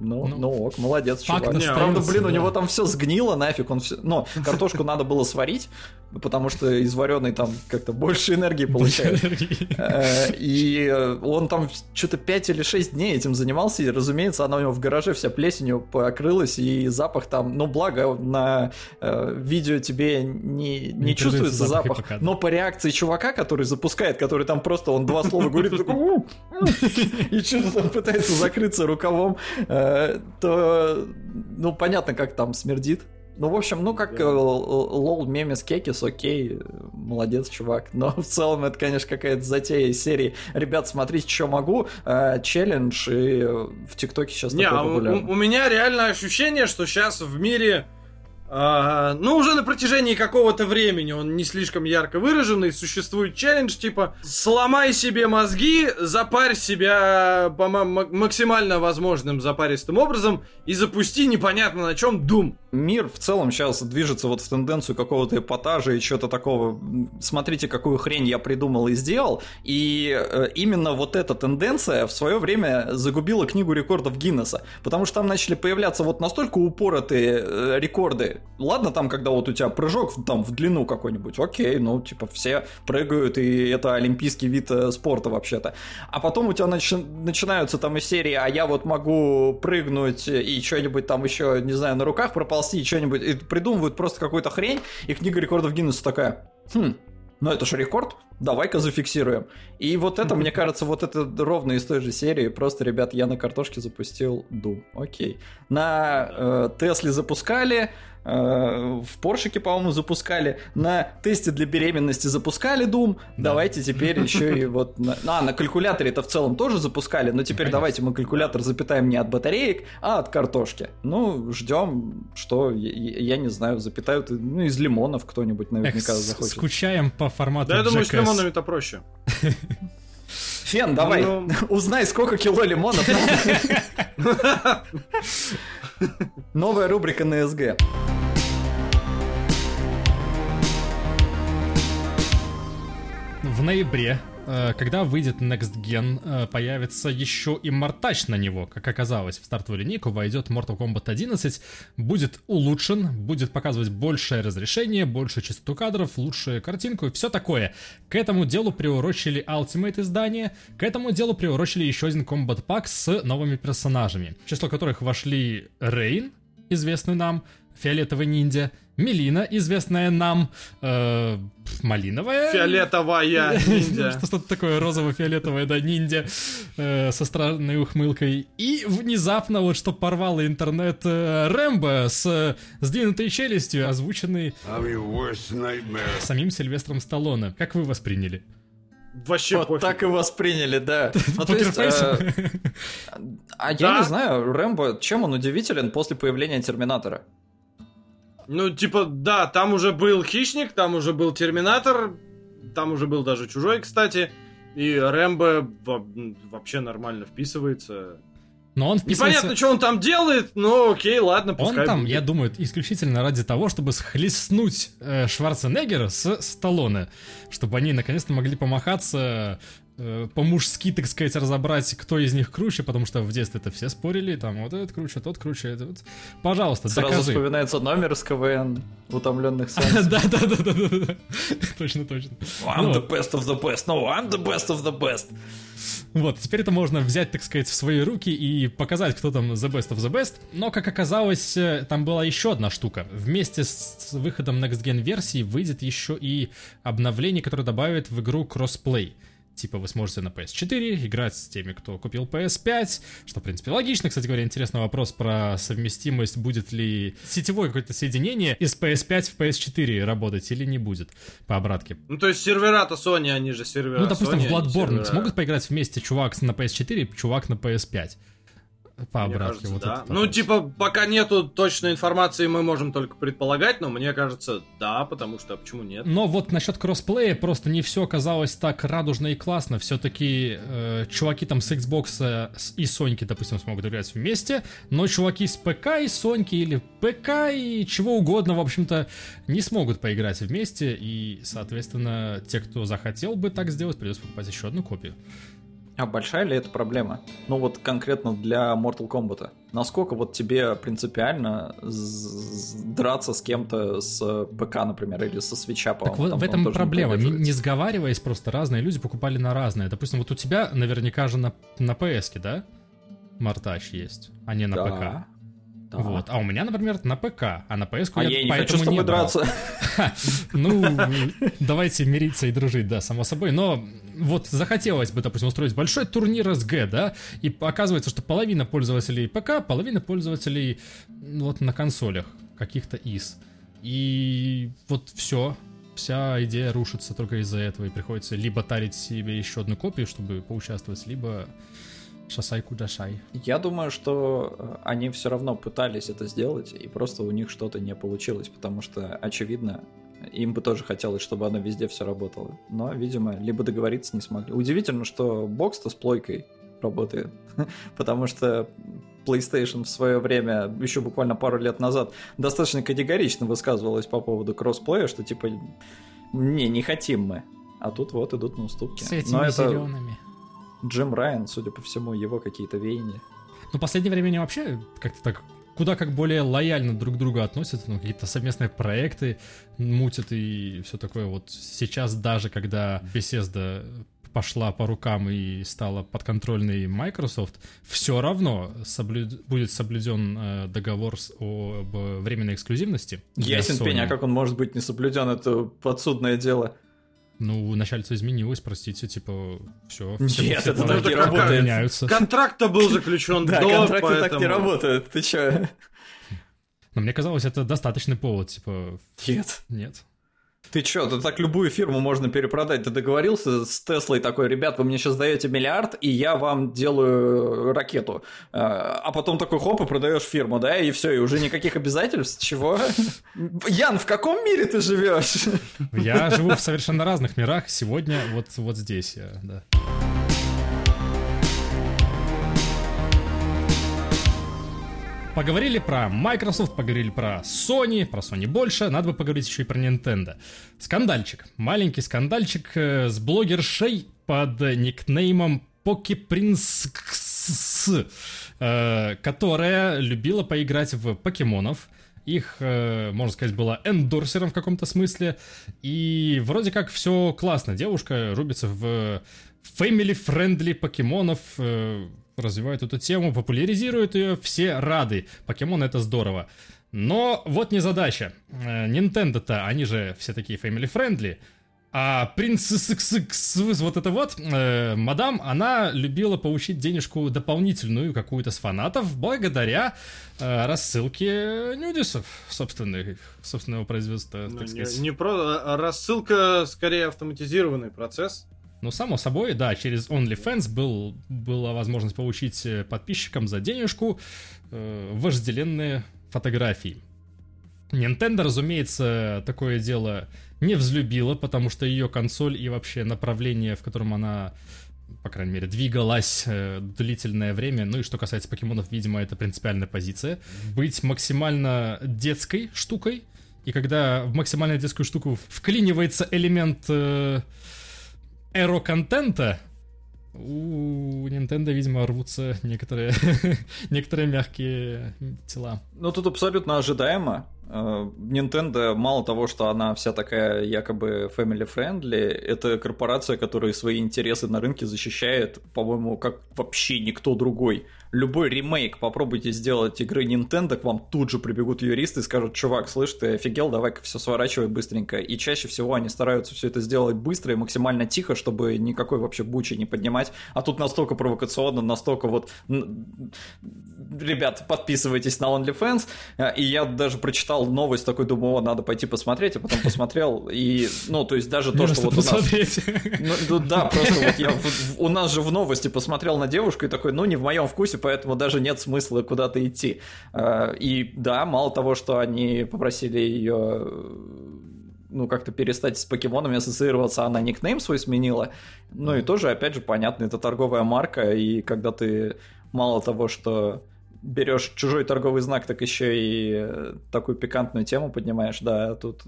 ну, Ну, ну, ок, молодец, факт чувак. остается, Правда, блин, у да. него там все сгнило нафиг, он все... Но <laughs> картошку надо было сварить, потому что из вареной там как-то больше энергии получает. Э, И он там что-то 5 или 6 дней этим занимался, и, разумеется, она у него в гараже вся плесенью покрылась, и запах там, ну, благо, на э, видео тебе не, не, чувствуется запах но по реакции чувака, который запускает, который там просто, он два слова говорит, <laughs> такой, «У, у», <laughs> и что-то там пытается закрыться рукавом, э, то, ну, понятно, как там смердит. Ну, в общем, ну, как э, лол мемес кекис, окей, э, молодец, чувак. <laughs> Но в целом это, конечно, какая-то затея из серии «Ребят, смотрите, что могу», э, челлендж, и э, в ТикТоке сейчас Не, такой а у, популярный. у- у меня реально ощущение, что сейчас в мире, а, ну, уже на протяжении какого-то времени, он не слишком ярко выраженный, существует челлендж, типа, сломай себе мозги, запарь себя по ма- ма- максимально возможным запаристым образом и запусти непонятно на чем Doom. Мир в целом сейчас движется вот в тенденцию какого-то эпатажа и чего-то такого. Смотрите, какую хрень я придумал и сделал. И э, именно вот эта тенденция в свое время загубила книгу рекордов Гиннесса. Потому что там начали появляться вот настолько упоротые э, рекорды. Ладно, там, когда вот у тебя прыжок там в длину какой-нибудь, окей, ну, типа, все прыгают, и это олимпийский вид э, спорта вообще-то. А потом у тебя начи- начинаются там из серии, а я вот могу прыгнуть и что-нибудь там еще, не знаю, на руках проползти, и что-нибудь, и придумывают просто какую-то хрень, и книга рекордов Гиннесса такая, хм, ну это же рекорд, давай-ка зафиксируем. И вот это, мне кажется, вот это ровно из той же серии, просто, ребят, я на картошке запустил Doom, окей. На э, запускали, в Поршике, по-моему, запускали, на тесте для беременности запускали Doom, давайте теперь <laughs> еще и вот... На... А, на калькуляторе это в целом тоже запускали, но теперь Конечно. давайте мы калькулятор запитаем не от батареек, а от картошки. Ну, ждем, что, я, я не знаю, запитают, ну, из лимонов кто-нибудь Эх, наверняка с- захочет. скучаем по формату Да, я думаю, с лимонами-то проще. Фен, давай, Ну. узнай, сколько кило лимонов надо. <laughs> Новая рубрика на СГ. В ноябре, когда выйдет Next Gen, э, появится еще и мортач на него. Как оказалось, в стартовую линейку войдет Mortal Kombat 11, будет улучшен, будет показывать большее разрешение, большую частоту кадров, лучшую картинку и все такое. К этому делу приурочили Ultimate издание, к этому делу приурочили еще один Combat Pack с новыми персонажами, в число которых вошли Рейн, известный нам, фиолетовый ниндзя, Мелина, известная нам, э, малиновая. Фиолетовая <laughs> ниндзя. Что- <laughs> Что-то такое розово-фиолетовое, да, ниндзя э, со странной ухмылкой. И внезапно, вот что порвало интернет, э, Рэмбо с э, сдвинутой челюстью, озвученный I'm your worst nightmare. самим Сильвестром Сталлоне. Как вы восприняли? вообще Вот пофиг. так и восприняли, да. <laughs> Ну, то есть, э, А я Да. не знаю, Рэмбо, чем он удивителен после появления Терминатора? Ну, типа, да, там уже был Хищник, там уже был Терминатор, там уже был даже Чужой, кстати. И Рэмбо во- вообще нормально вписывается. Но он вписывается... Непонятно, что он там делает, но окей, ладно, Он пускай там, будет. я думаю, исключительно ради того, чтобы схлестнуть э, Шварценеггера с Сталлоне, чтобы они наконец-то могли помахаться по-мужски, так сказать, разобрать, кто из них круче, потому что в детстве это все спорили, там вот этот круче, тот круче, это вот. Пожалуйста, Сразу докажи. вспоминается номер из КВН утомленных <laughs> солнц. Да, да, да, да, да, да. <laughs> Точно, точно. I'm Ну, the best of the best. No, I'm the best of the best. Вот, теперь это можно взять, так сказать, в свои руки и показать, кто там the best of the best. Но, как оказалось, э, там была еще одна штука. Вместе с выходом Next Gen версии выйдет еще и обновление, которое добавит в игру кроссплей. Типа вы сможете на PS4 играть с теми, кто купил PS5, что, в принципе, логично. Кстати говоря, интересный вопрос про совместимость, будет ли сетевое какое-то соединение из PS5 в PS4 работать или не будет по обратке. Ну, то есть сервера-то Sony, они же сервера Ну, допустим, Sony, в Bloodborne смогут поиграть вместе чувак на PS4 и чувак на PS5? По Мне обратке. кажется, вот да. Ну, типа, пока нету точной информации, мы можем только предполагать, но мне кажется, да, потому что почему нет? Но вот насчет кроссплея просто не все оказалось так радужно и классно. Все-таки э, чуваки там с Xbox э, и Соньки, допустим, смогут играть вместе, но чуваки с ПК и Соньки или ПК и чего угодно, в общем-то, не смогут поиграть вместе. И, соответственно, те, кто захотел бы так сделать, придется покупать еще одну копию. А большая ли это проблема? Ну вот конкретно для Mortal Kombat. Насколько вот тебе принципиально драться с кем-то с ПК, например, или со свеча, Так по-моему, вот в этом проблема. Не, не сговариваясь, просто разные люди покупали на разные. Допустим, вот у тебя наверняка же на, на PS, да? Мартач есть, а не на Да. ПК. Да. Вот. А у меня, например, на ПК, а на PS А я, я не поэтому хочу с тобой брал. драться. <laughs> Ну, давайте мириться и дружить, да, само собой. Но вот захотелось бы, допустим, устроить большой турнир СГ, да, и оказывается, что половина пользователей ПК, половина пользователей ну, вот на консолях каких-то ИС. И вот все, вся идея рушится только из-за этого, и приходится либо тарить себе еще одну копию, чтобы поучаствовать, либо шасай кудашай. Я думаю, что э, они все равно пытались это сделать, и просто у них что-то не получилось, потому что, очевидно, им бы тоже хотелось, чтобы оно везде все работало. Но, видимо, либо договориться не смогли. Удивительно, что бокс-то с плойкой работает, <laughs> потому что PlayStation в свое время, еще буквально пару лет назад, достаточно категорично высказывалась по поводу кроссплея, что типа не, не хотим мы. А тут вот идут на уступки. С этими Но это зелеными. Джим Райан, судя по всему, его какие-то веяния. Ну, в последнее время они вообще как-то так куда как более лояльно друг к другу относятся, ну, какие-то совместные проекты мутят и все такое. Вот сейчас даже, когда Bethesda пошла по рукам и стала подконтрольной Microsoft, все равно соблю- будет соблюден э, договор с- об временной эксклюзивности. Ясен пень, а как он может быть не соблюден, это подсудное дело. Ну, начальство изменилось, простите, типа, все. Нет, это так не работает. меняются. Контракт-то был заключен <laughs> Да, до, контракты так поэтому- не работают, ты чё? Но мне казалось, это достаточный повод, типа, Нет. нет. Ты чё, ты так любую фирму можно перепродать. Ты договорился с Теслой такой, ребят, вы мне сейчас даете миллиард, и я вам делаю ракету. А а потом такой хоп, и продаешь фирму, да, и все, и уже никаких обязательств. Чего? <laughs> Ян, в каком мире ты живешь? Я живу в совершенно разных мирах. Сегодня вот, вот здесь я, да. Поговорили про Microsoft, поговорили про Sony, про Sony больше, надо бы поговорить еще и про Nintendo. Скандальчик, маленький скандальчик э, с блогершей под никнеймом Покипринс, э, которая любила поиграть в покемонов. Их, э, можно сказать, была эндорсером в каком-то смысле. И вроде как все классно. Девушка рубится в family-friendly покемонов, развивает эту тему, популяризирует ее, все рады. Покемон это здорово. Но вот не задача. Э, Nintendo-то, они же все такие family-friendly, а принцесса XXX, вот это вот, э, мадам, она любила получить денежку дополнительную какую-то с фанатов благодаря э, рассылке нюдисов собственных, собственного производства, Ну, так не, сказать. не про... а Рассылка скорее автоматизированный процесс. Но, само собой, да, через OnlyFans был, была возможность получить э, подписчикам за денежку э, вожделенные фотографии. Nintendo, разумеется, такое дело не взлюбила, потому что ее консоль и вообще направление, в котором она по крайней мере, двигалась э, длительное время. Ну и что касается покемонов, видимо, это принципиальная позиция. Быть максимально детской штукой. И когда в максимально детскую штуку вклинивается элемент э, эро-контента, у Nintendo, видимо, рвутся некоторые, <laughs> некоторые мягкие тела. Ну, тут абсолютно ожидаемо. Э, Nintendo, мало того, что она вся такая якобы family-friendly, это корпорация, которая свои интересы на рынке защищает, по-моему, как вообще никто другой. Любой ремейк попробуйте сделать игры Nintendo, к вам тут же прибегут юристы и скажут, чувак, слышь, ты офигел, давай-ка все сворачивай быстренько. И чаще всего они стараются все это сделать быстро и максимально тихо, чтобы никакой вообще бучи не поднимать. А тут настолько провокационно, настолько вот... Ребят, подписывайтесь на OnlyFans. Э, и я даже прочитал прочитал новость, такой думаю, о, надо пойти посмотреть, а потом посмотрел, и, ну, то есть даже то, что вот у нас... Ну, ну, да, просто вот я у нас же в новости посмотрел на девушку и такой, ну, не в моем вкусе, поэтому даже нет смысла куда-то идти. А, и да, мало того, что они попросили ее ну, как-то перестать с покемонами ассоциироваться, она никнейм свой сменила. Ну и тоже, опять же, понятно, это торговая марка, и когда ты мало того, что берешь чужой торговый знак, так еще и э, такую пикантную тему поднимаешь, да, тут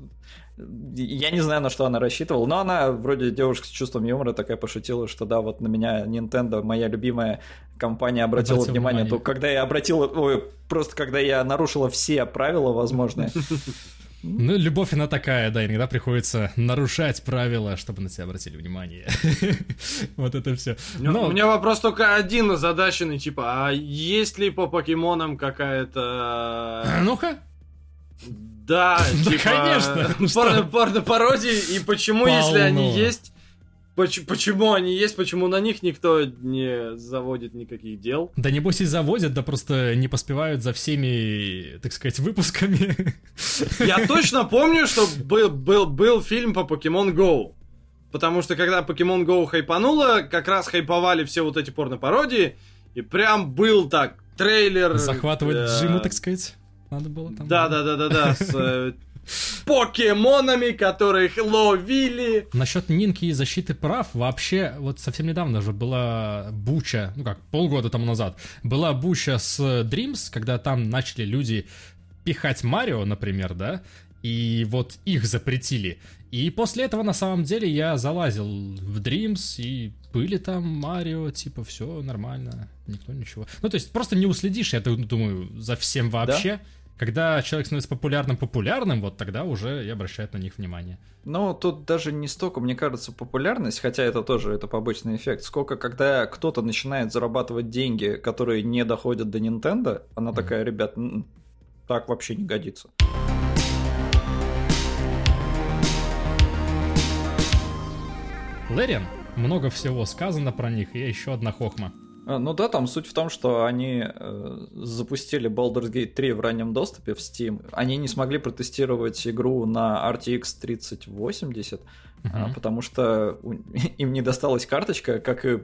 я не знаю, на что она рассчитывала, но она вроде девушка с чувством юмора такая пошутила, что да, вот на меня Nintendo, моя любимая компания, обратила Обратил внимание, внимание. то когда я обратила, ой, просто когда я нарушила все правила возможные, <laughs> Ну, любовь она такая, да, иногда приходится нарушать правила, чтобы на тебя обратили внимание. <laughs> Вот это все. У меня вопрос только один задаченный, типа, а есть ли по покемонам какая-то... Ну-ка. <laughs> Да, типа... конечно. Порно-пародии, и почему, если они есть, Почему они есть, почему на них никто не заводит никаких дел? Да небось и заводят, да просто не поспевают за всеми, так сказать, выпусками. Я точно помню, что был, был, был фильм по Pokemon Go. Потому что когда Pokemon Go хайпануло, как раз хайповали все вот эти порно-пародии, и прям был так трейлер... Захватывать э... Джиму, так сказать, надо было там. Да-да-да-да-да, с э, <laughs> покемонами, которых ловили. Насчет Нинки и защиты прав, вообще, вот совсем недавно же была буча, ну как, полгода тому назад, была буча с Dreams, когда там начали люди пихать Марио, например, да, и вот их запретили. И после этого, на самом деле, я залазил в Dreams, и были там Марио, типа, все нормально, никто ничего. Ну, то есть, просто не уследишь, я думаю, за всем вообще. Да? Когда человек становится популярным-популярным, вот тогда уже и обращают на них внимание. Ну, тут даже не столько, мне кажется, популярность, хотя это тоже это побочный эффект, сколько когда кто-то начинает зарабатывать деньги, которые не доходят до Nintendo, она mm. такая, ребят, так вообще не годится. Лэриан, много всего сказано про них, и еще одна хохма. А, ну да, там суть в том, что они э, запустили Baldur's Gate 3 в раннем доступе в Steam. Они не смогли протестировать игру на RTX 3080, uh-huh. а, потому что у, <laughs> им не досталась карточка, как и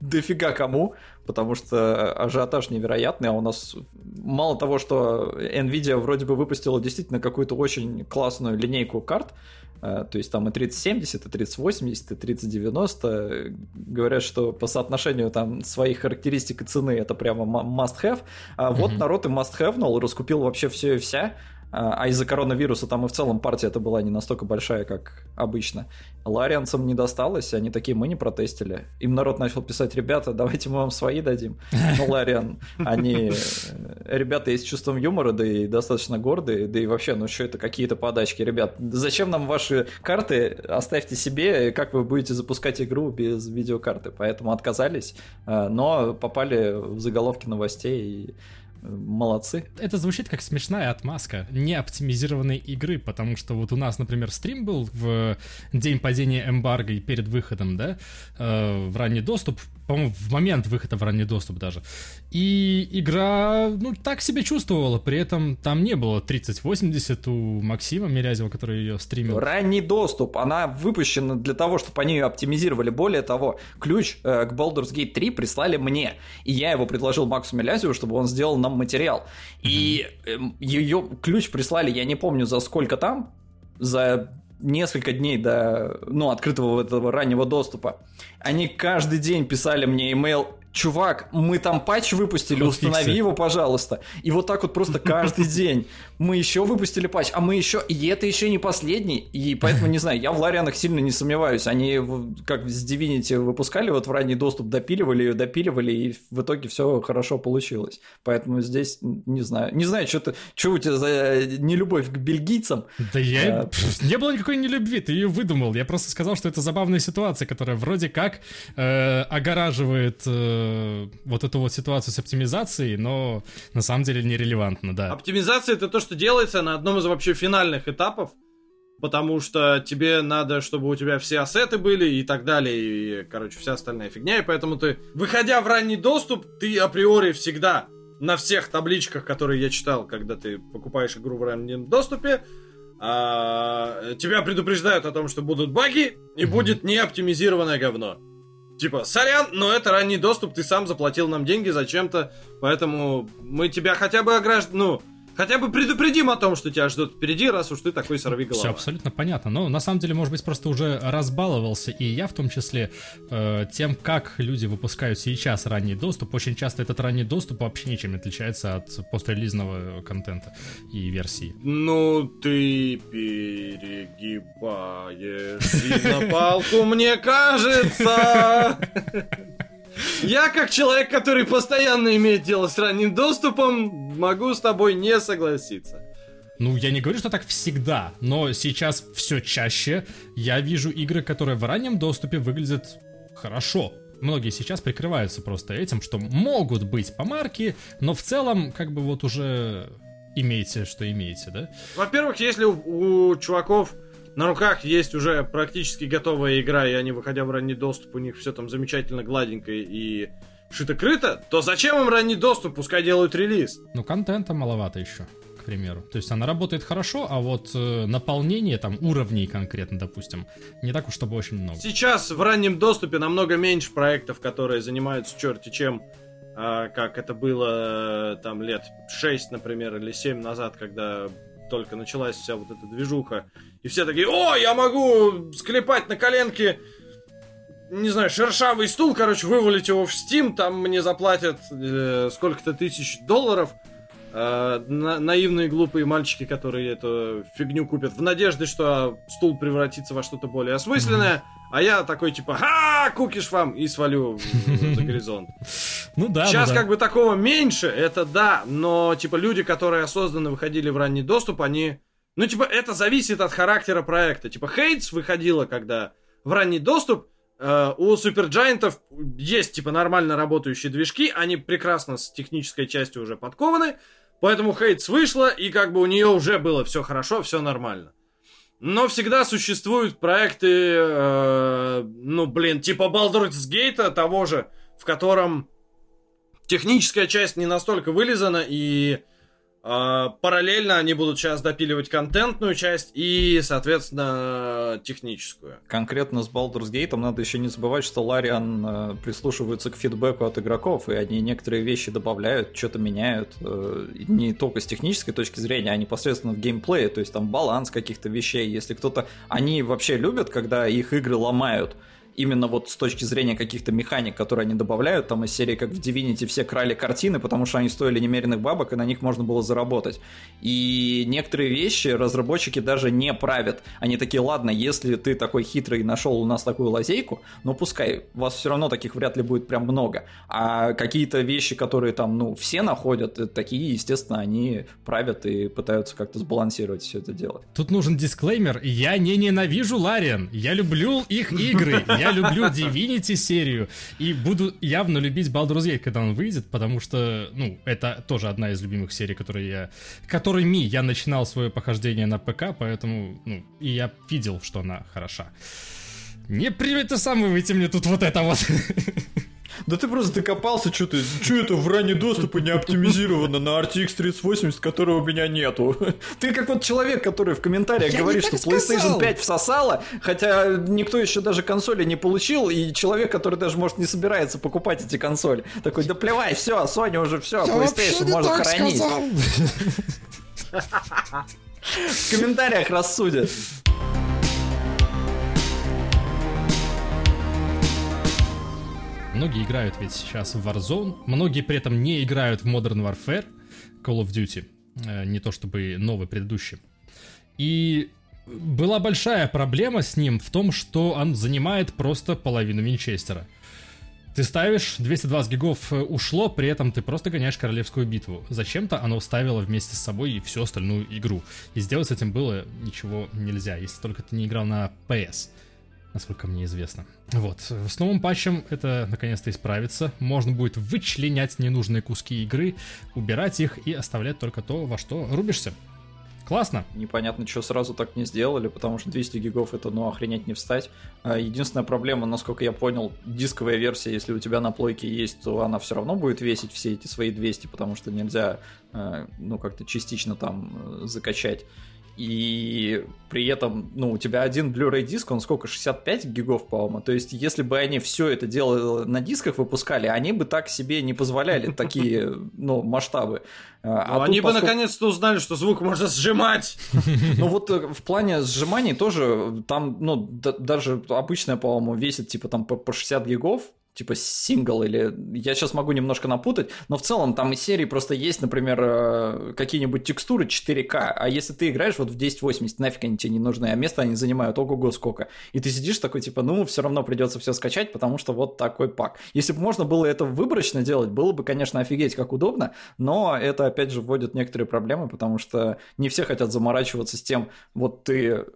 дофига кому, потому что ажиотаж невероятный, а у нас мало того, что Nvidia вроде бы выпустила действительно какую-то очень классную линейку карт, Э, то есть там и 3070, и 3080, и 3090. Говорят, что по соотношению там своих характеристик и цены это прямо must-have. А вот mm-hmm. народ и must-have, раскупил вообще все и вся. А, из-за коронавируса там и в целом партия это была не настолько большая, как обычно. Ларианцам не досталось, они такие, мы не протестили. Им народ начал писать, ребята, давайте мы вам свои дадим. Ну, Лариан, они э, ребята есть чувством юмора, да и достаточно гордые, да и вообще, ну что это какие-то подачки, ребят, зачем нам ваши карты, оставьте себе, как вы будете запускать игру без видеокарты, поэтому отказались, э, но попали в заголовки новостей и молодцы. Это звучит как смешная отмазка не оптимизированной игры, потому что вот у нас, например, стрим был в день падения эмбарго и перед выходом, да, э, в ранний доступ, по-моему, в момент выхода в ранний доступ даже. И игра, ну, так себе чувствовала, при этом там не было 3080 у Максима Мирязева, который ее стримил. Ранний доступ, она выпущена для того, чтобы они ее оптимизировали. Более того, ключ э, к Baldur's Gate 3 прислали мне, и я его предложил Максу Милязеву, чтобы он сделал нам материал. И э, ее ключ прислали, я не помню за сколько там, за несколько дней до ну, открытого этого раннего доступа. Они каждый день писали мне имейл, чувак, мы там патч выпустили, установи его, пожалуйста. И вот так вот просто каждый <laughs> день. Мы еще выпустили патч, а мы еще... И это еще не последний. И поэтому, не знаю, я в Ларианах сильно не сомневаюсь. Они как с Divinity выпускали вот в ранний доступ, допиливали ее, допиливали, и в итоге все хорошо получилось. Поэтому здесь, не знаю. Не знаю, что ты... Что у тебя за нелюбовь к бельгийцам? Да я... А... Не было никакой нелюбви, ты ее выдумал. Я просто сказал, что это забавная ситуация, которая вроде как э, огораживает... Э, вот эту вот ситуацию с оптимизацией, но на самом деле нерелевантно, да. Оптимизация это то, что делается на одном из вообще финальных этапов, потому что тебе надо, чтобы у тебя все ассеты были и так далее, и, короче, вся остальная фигня, и поэтому ты, выходя в ранний доступ, ты априори всегда на всех табличках, которые я читал, когда ты покупаешь игру в раннем доступе, а, тебя предупреждают о том, что будут баги и будет неоптимизированное говно. Типа, сорян, но это ранний доступ, ты сам заплатил нам деньги зачем-то, поэтому мы тебя хотя бы огражд... ну, Хотя бы предупредим о том, что тебя ждут впереди, раз уж ты такой сорви голова. Все абсолютно понятно. Но на самом деле, может быть, просто уже разбаловался, и я в том числе, э, тем, как люди выпускают сейчас ранний доступ. Очень часто этот ранний доступ вообще ничем не отличается от пострелизного контента и версии. Ну, ты перегибаешь и на палку, мне кажется. <laughs> Я, как человек, который постоянно имеет дело с ранним доступом, могу с тобой не согласиться. Ну, я не говорю, что так всегда, но сейчас все чаще я вижу игры, которые в раннем доступе выглядят хорошо. Многие сейчас прикрываются просто этим, что могут быть помарки, но в целом, как бы вот уже имеете, что имеете, да? Во-первых, если у, у чуваков на руках есть уже практически готовая игра, и они, выходя в ранний доступ, у них все там замечательно гладенько и шито-крыто, то зачем им ранний доступ? Пускай делают релиз. Ну, контента маловато еще к примеру. То есть она работает хорошо, а вот э, наполнение там уровней конкретно, допустим, не так уж чтобы очень много. Сейчас в раннем доступе намного меньше проектов, которые занимаются черти чем, э, как это было э, там лет 6, например, или 7 назад, когда только началась вся вот эта движуха. И все такие, о, я могу склепать на коленке не знаю, шершавый стул, короче, вывалить его в Steam, там мне заплатят э, сколько-то тысяч долларов. Э, на, наивные глупые мальчики, которые эту фигню купят в надежде, что стул превратится во что-то более осмысленное. Mm-hmm. А я такой типа, ха, кукиш вам, и свалю за горизонт. <laughs> Ну да. Сейчас ну, да. как бы такого меньше, это да, но типа люди, которые осознанно выходили в ранний доступ, они... Ну типа это зависит от характера проекта. Типа Хейтс выходила, когда в ранний доступ, Uh, у суперджайантов есть типа нормально работающие движки, они прекрасно с технической частью уже подкованы, поэтому Хейтс вышла, и как бы у нее уже было все хорошо, все нормально. Но всегда существуют проекты, э, ну, блин, типа Baldur's Gate того же, в котором техническая часть не настолько вылизана, и э, параллельно они будут сейчас допиливать контентную часть и, соответственно, техническую. Конкретно с Baldur's Gate надо еще не забывать, что Лариан э, прислушивается к фидбэку от игроков, и они некоторые вещи добавляют, что-то меняют, э, не только с технической точки зрения, а непосредственно в геймплее, то есть там баланс каких-то вещей. Если кто-то... Они вообще любят, когда их игры ломают, именно вот с точки зрения каких-то механик, которые они добавляют, там из серии как в Divinity все крали картины, потому что они стоили немеренных бабок, и на них можно было заработать. И некоторые вещи разработчики даже не правят. Они такие, ладно, если ты такой хитрый нашел у нас такую лазейку, но пускай, вас все равно таких вряд ли будет прям много. А какие-то вещи, которые там, ну, все находят, э, такие, естественно, они правят и пытаются как-то сбалансировать все это дело. Тут нужен дисклеймер. Я не ненавижу Лариан. Я люблю их игры. Я люблю Divinity серию и буду явно любить Baldur's Gate, когда он выйдет, потому что, ну, это тоже одна из любимых серий, которые я, которыми я начинал свое похождение на ПК, поэтому, ну, и я видел, что она хороша. Не привет, ты сам выведите мне тут вот это вот. Да ты просто докопался, что ты, что это в ранней доступе не оптимизировано на RTX 3080, которого у меня нету. <laughs> Ты как вот человек, который в комментариях Я говорит, что PlayStation сказал. 5 всосала, хотя никто еще даже консоли не получил, и человек, который даже, может, не собирается покупать эти консоли, такой, да плевай, все, Sony уже все, PlayStation можно хранить. <laughs> В комментариях рассудят. Многие играют ведь сейчас в Warzone, многие при этом не играют в Modern Warfare, Call of Duty, э, не то чтобы новый, предыдущий. И была большая проблема с ним в том, что он занимает просто половину Винчестера. Ты ставишь 220 гигов э, ушло, при этом ты просто гоняешь королевскую битву. Зачем-то оно ставило вместе с собой и всю остальную игру. И сделать с этим было ничего нельзя, если только ты не играл на PS насколько мне известно. Вот, с новым патчем это наконец-то исправится. Можно будет вычленять ненужные куски игры, убирать их и оставлять только то, во что рубишься. Классно. Непонятно, что сразу так не сделали, потому что 200 гигов это, ну, охренеть не встать. А, единственная проблема, насколько я понял, дисковая версия, если у тебя на плойке есть, то она все равно будет весить все эти свои 200, потому что нельзя, а, ну, как-то частично там э, закачать и при этом, ну, у тебя один Blu-ray диск, он сколько, 65 гигов, по-моему, то есть если бы они все это дело на дисках выпускали, они бы так себе не позволяли <laughs> такие, ну, масштабы. А, а они бы наконец-то узнали, что звук можно сжимать. <laughs> Ну вот э, в плане сжиманий тоже там, ну, даже обычная, по-моему, весит типа там по 60 гигов, типа сингл или я сейчас могу немножко напутать, но в целом там из серии просто есть, например, э, какие-нибудь текстуры 4К, а если ты играешь вот в 1080, нафиг они тебе не нужны, а место они занимают ого-го сколько. И ты сидишь такой типа, ну, все равно придется все скачать, потому что вот такой пак. Если бы можно было это выборочно делать, было бы, конечно, офигеть как удобно, но это опять же вводит некоторые проблемы, потому что не все хотят заморачиваться с тем, вот ты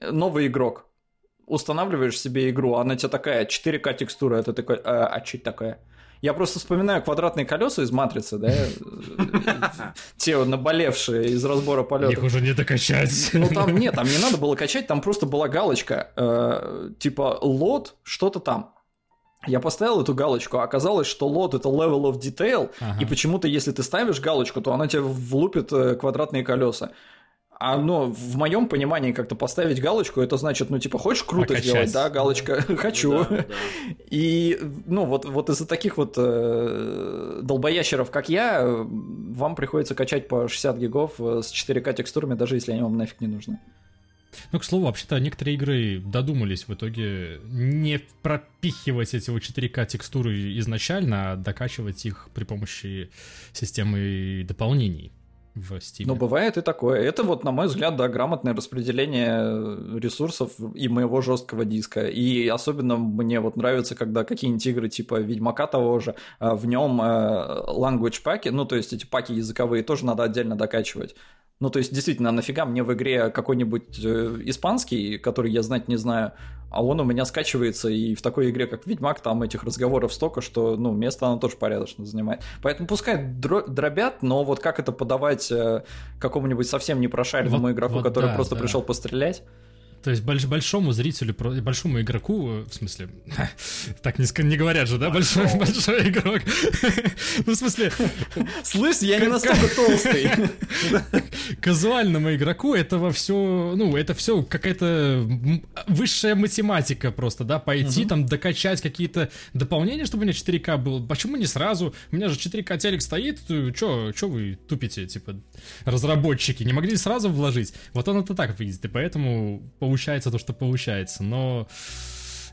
новый игрок, устанавливаешь себе игру, она тебе такая 4К текстура, это такой, а, а это такое? Я просто вспоминаю квадратные колеса из матрицы, да, <laughs> те наболевшие из разбора полета. Их уже не докачать. Ну там нет, там не надо было качать, там просто была галочка, э, типа лот, что-то там. Я поставил эту галочку, а оказалось, что лот это level of detail, ага. и почему-то, если ты ставишь галочку, то она тебе влупит э, квадратные колеса. А, ну, в моем понимании как-то поставить галочку, это значит, ну, типа, хочешь круто Покачать. сделать, да, галочка, <laughs> хочу. Да, да. И, ну, вот, вот из-за таких вот э, долбоящеров, как я, вам приходится качать по 60 гигов э, с 4К текстурами, даже если они вам нафиг не нужны. Ну, к слову, вообще-то некоторые игры додумались в итоге не пропихивать эти вот 4К текстуры изначально, а докачивать их при помощи системы дополнений в Steam. Ну, бывает и такое. Это вот, на мой взгляд, да, грамотное распределение ресурсов и моего жесткого диска. И особенно мне вот нравится, когда какие-нибудь игры типа Ведьмака того же, а, в нем э, language паки, ну, то есть эти паки языковые тоже надо отдельно докачивать. Ну, то есть, действительно, нафига мне в игре какой-нибудь э, испанский, который я знать не знаю, а он у меня скачивается, и в такой игре, как Ведьмак, там этих разговоров столько, что, ну, место оно тоже порядочно занимает. Поэтому пускай дробят, но вот как это подавать э, какому-нибудь совсем не прошаренному вот, игроку, вот который да, просто да. пришел пострелять? То есть больш, большому зрителю, большому игроку, в смысле, <laughs> так не, не говорят же, да, большой, большой игрок. <laughs> ну, в смысле... Слышь, я не настолько толстый. <laughs> Казуальному игроку этого все, ну, это все какая-то высшая математика просто, да, пойти там докачать какие-то дополнения, чтобы у меня 4К было. Почему не сразу? У меня же 4К телек стоит, чё, чё вы тупите, типа, разработчики, не могли сразу вложить? Вот он это так выглядит, и поэтому получается то, что получается. Но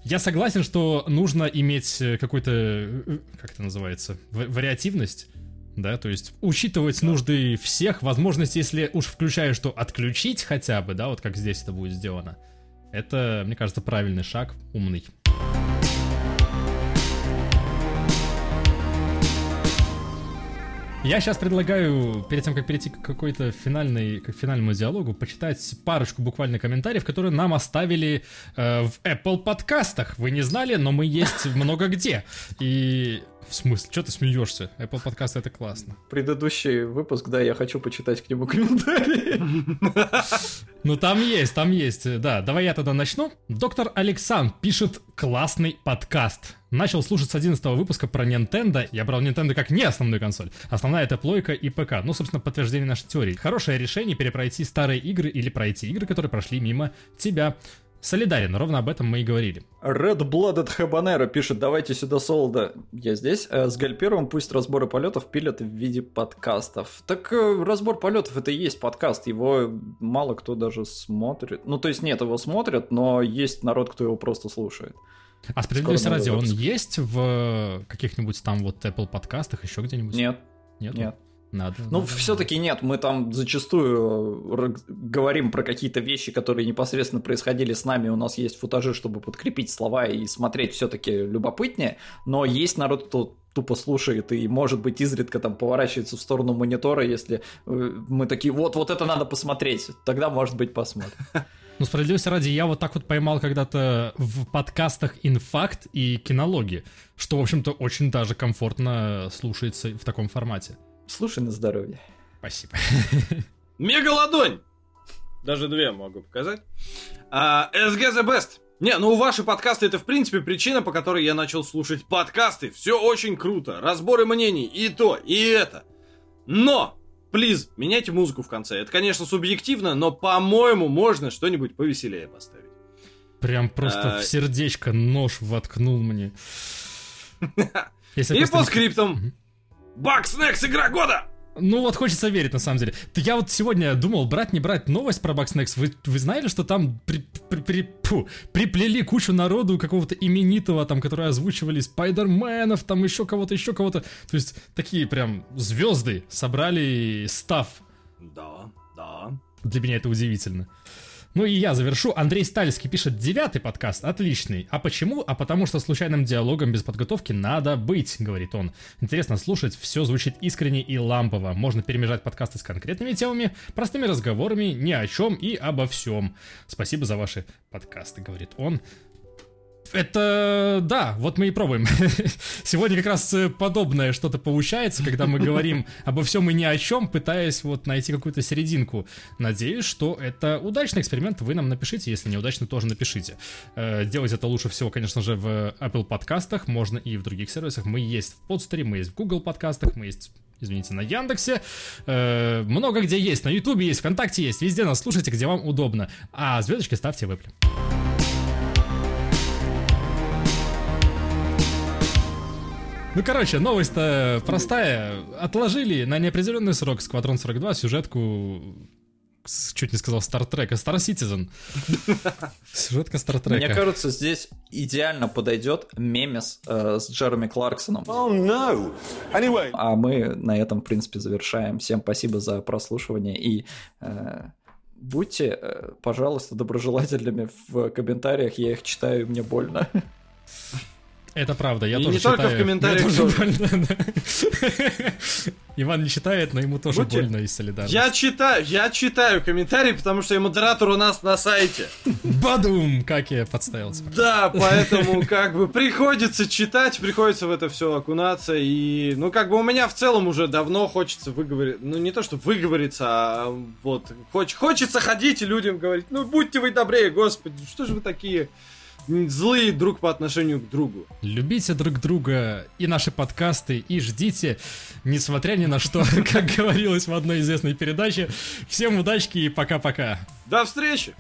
я согласен, что нужно иметь э, какой-то, э, как это называется, вариативность. Да, то есть учитывать нужды всех, возможность, если уж включаю, что отключить хотя бы, да, вот как здесь это будет сделано. Это, мне кажется, правильный шаг, умный. Я сейчас предлагаю, перед тем, как перейти к какой-то финальной, к финальному диалогу, почитать парочку буквально комментариев, которые нам оставили э, в Apple подкастах. Вы не знали, но мы есть много где. И в смысле? Что ты смеешься? Apple подкасты это классно. Предыдущий выпуск, да, я хочу почитать к нему комментарии. <laughs> Ну там есть, там есть. Да, давай я тогда начну. Доктор Александр пишет классный подкаст. Начал слушать с 11 выпуска про Nintendo. Я брал Nintendo как не основную консоль. Основная это плойка и ПК. Ну, собственно, подтверждение нашей теории. Хорошее решение перепройти старые игры или пройти игры, которые прошли мимо тебя. Солидарен, ровно об этом мы и говорили. Red Blooded Habanero пишет, давайте сюда солода. Я здесь. Э, с Гальпером пусть разборы полетов пилят в виде подкастов. Так э, разбор полетов это и есть подкаст. Его мало кто даже смотрит. Ну, то есть нет, его смотрят, но есть народ, кто его просто слушает. А справедливость ради, он есть в каких-нибудь там вот Apple подкастах, еще где-нибудь? Нет. Нет? Нет. Надо. Ну, надо. все-таки нет, мы там зачастую р- говорим про какие-то вещи, которые непосредственно происходили с нами. У нас есть футажи, чтобы подкрепить слова и смотреть все-таки любопытнее. Но есть народ, кто тупо слушает и, может быть, изредка там поворачивается в сторону монитора, если э, мы такие, вот, вот это надо посмотреть. Тогда, может быть, посмотрим. <laughs> Ну, справедливости ради, я вот так вот поймал когда-то в подкастах инфакт и кинологи, что, в общем-то, очень даже комфортно слушается в таком формате. Слушай на здоровье. Спасибо. <laughs> Мегалодонь! Даже две могу показать. А, SG The Best. Не, ну ваши подкасты это в принципе причина, по которой я начал слушать подкасты. Все очень круто. Разборы мнений и то, и это. Но, плиз, меняйте музыку в конце. Это, конечно, субъективно, но, по-моему, можно что-нибудь повеселее поставить. Прям просто А, в сердечко нож воткнул мне. <laughs> И по скриптам. Бакснекс игра года! Ну вот хочется верить, на самом деле. Я вот сегодня думал, брать, не брать новость про Bugsnax. Вы, вы знали, что там при- при- при- фу, приплели кучу народу какого-то именитого, там, которые озвучивали Спайдерменов, там еще кого-то, еще кого-то. То есть такие прям звезды собрали став. Да, да. Для меня это удивительно. Ну и я завершу. Андрей Стальский пишет девятый подкаст, отличный. А почему? А потому что случайным диалогом без подготовки надо быть, говорит он. Интересно слушать, все звучит искренне и лампово. Можно перемежать подкасты с конкретными темами, простыми разговорами, ни о чем и обо всем. Спасибо за ваши подкасты, говорит он. Это, да, вот мы и пробуем. <laughs> Сегодня как раз э, подобное что-то получается, когда мы говорим <laughs> обо всем и ни о чем, пытаясь вот найти какую-то серединку. Надеюсь, что это удачный эксперимент, вы нам напишите, если неудачно, тоже напишите. Э, Делать это лучше всего, конечно же, в Apple подкастах, можно и в других сервисах. Мы есть в подстере, мы есть в Google подкастах, мы есть извините, на Яндексе. Э, много где есть. На Ютубе есть, ВКонтакте есть. Везде нас слушайте, где вам удобно. А звездочки ставьте в Apple. Ну, короче, новость-то простая. Отложили на неопределенный срок Сквадрон 42 сюжетку чуть не сказал Star Trek, а Star <laughs> Citizen. Сюжетка Star Trek. Мне кажется, здесь идеально подойдет мемес э, с Джереми Кларксоном. Oh no. Anyway. А мы на этом, в принципе, завершаем. Всем спасибо за прослушивание и э, будьте, э, пожалуйста, доброжелательными в комментариях. Я их читаю, и мне больно. <laughs> Это правда, я И тоже не только в читаю. комментариях тоже. больно, да. Иван не читает, но ему тоже Будьте- больно и солидарно. Я читаю, я читаю комментарии, потому что я модератор у нас на сайте. Бадум! Как я подставился. Да, поэтому как бы приходится читать, приходится в это все окунаться. И, ну, как бы у меня в целом уже давно хочется выговорить, ну, не то, что выговориться, а вот, хоч- хочется ходить и людям говорить, ну, будьте вы добрее, господи, что же вы такие злые друг по отношению к другу. Любите друг друга и наши подкасты, и ждите, несмотря ни на что, <laughs> как говорилось в одной известной передаче. Всем удачки и пока-пока. До встречи!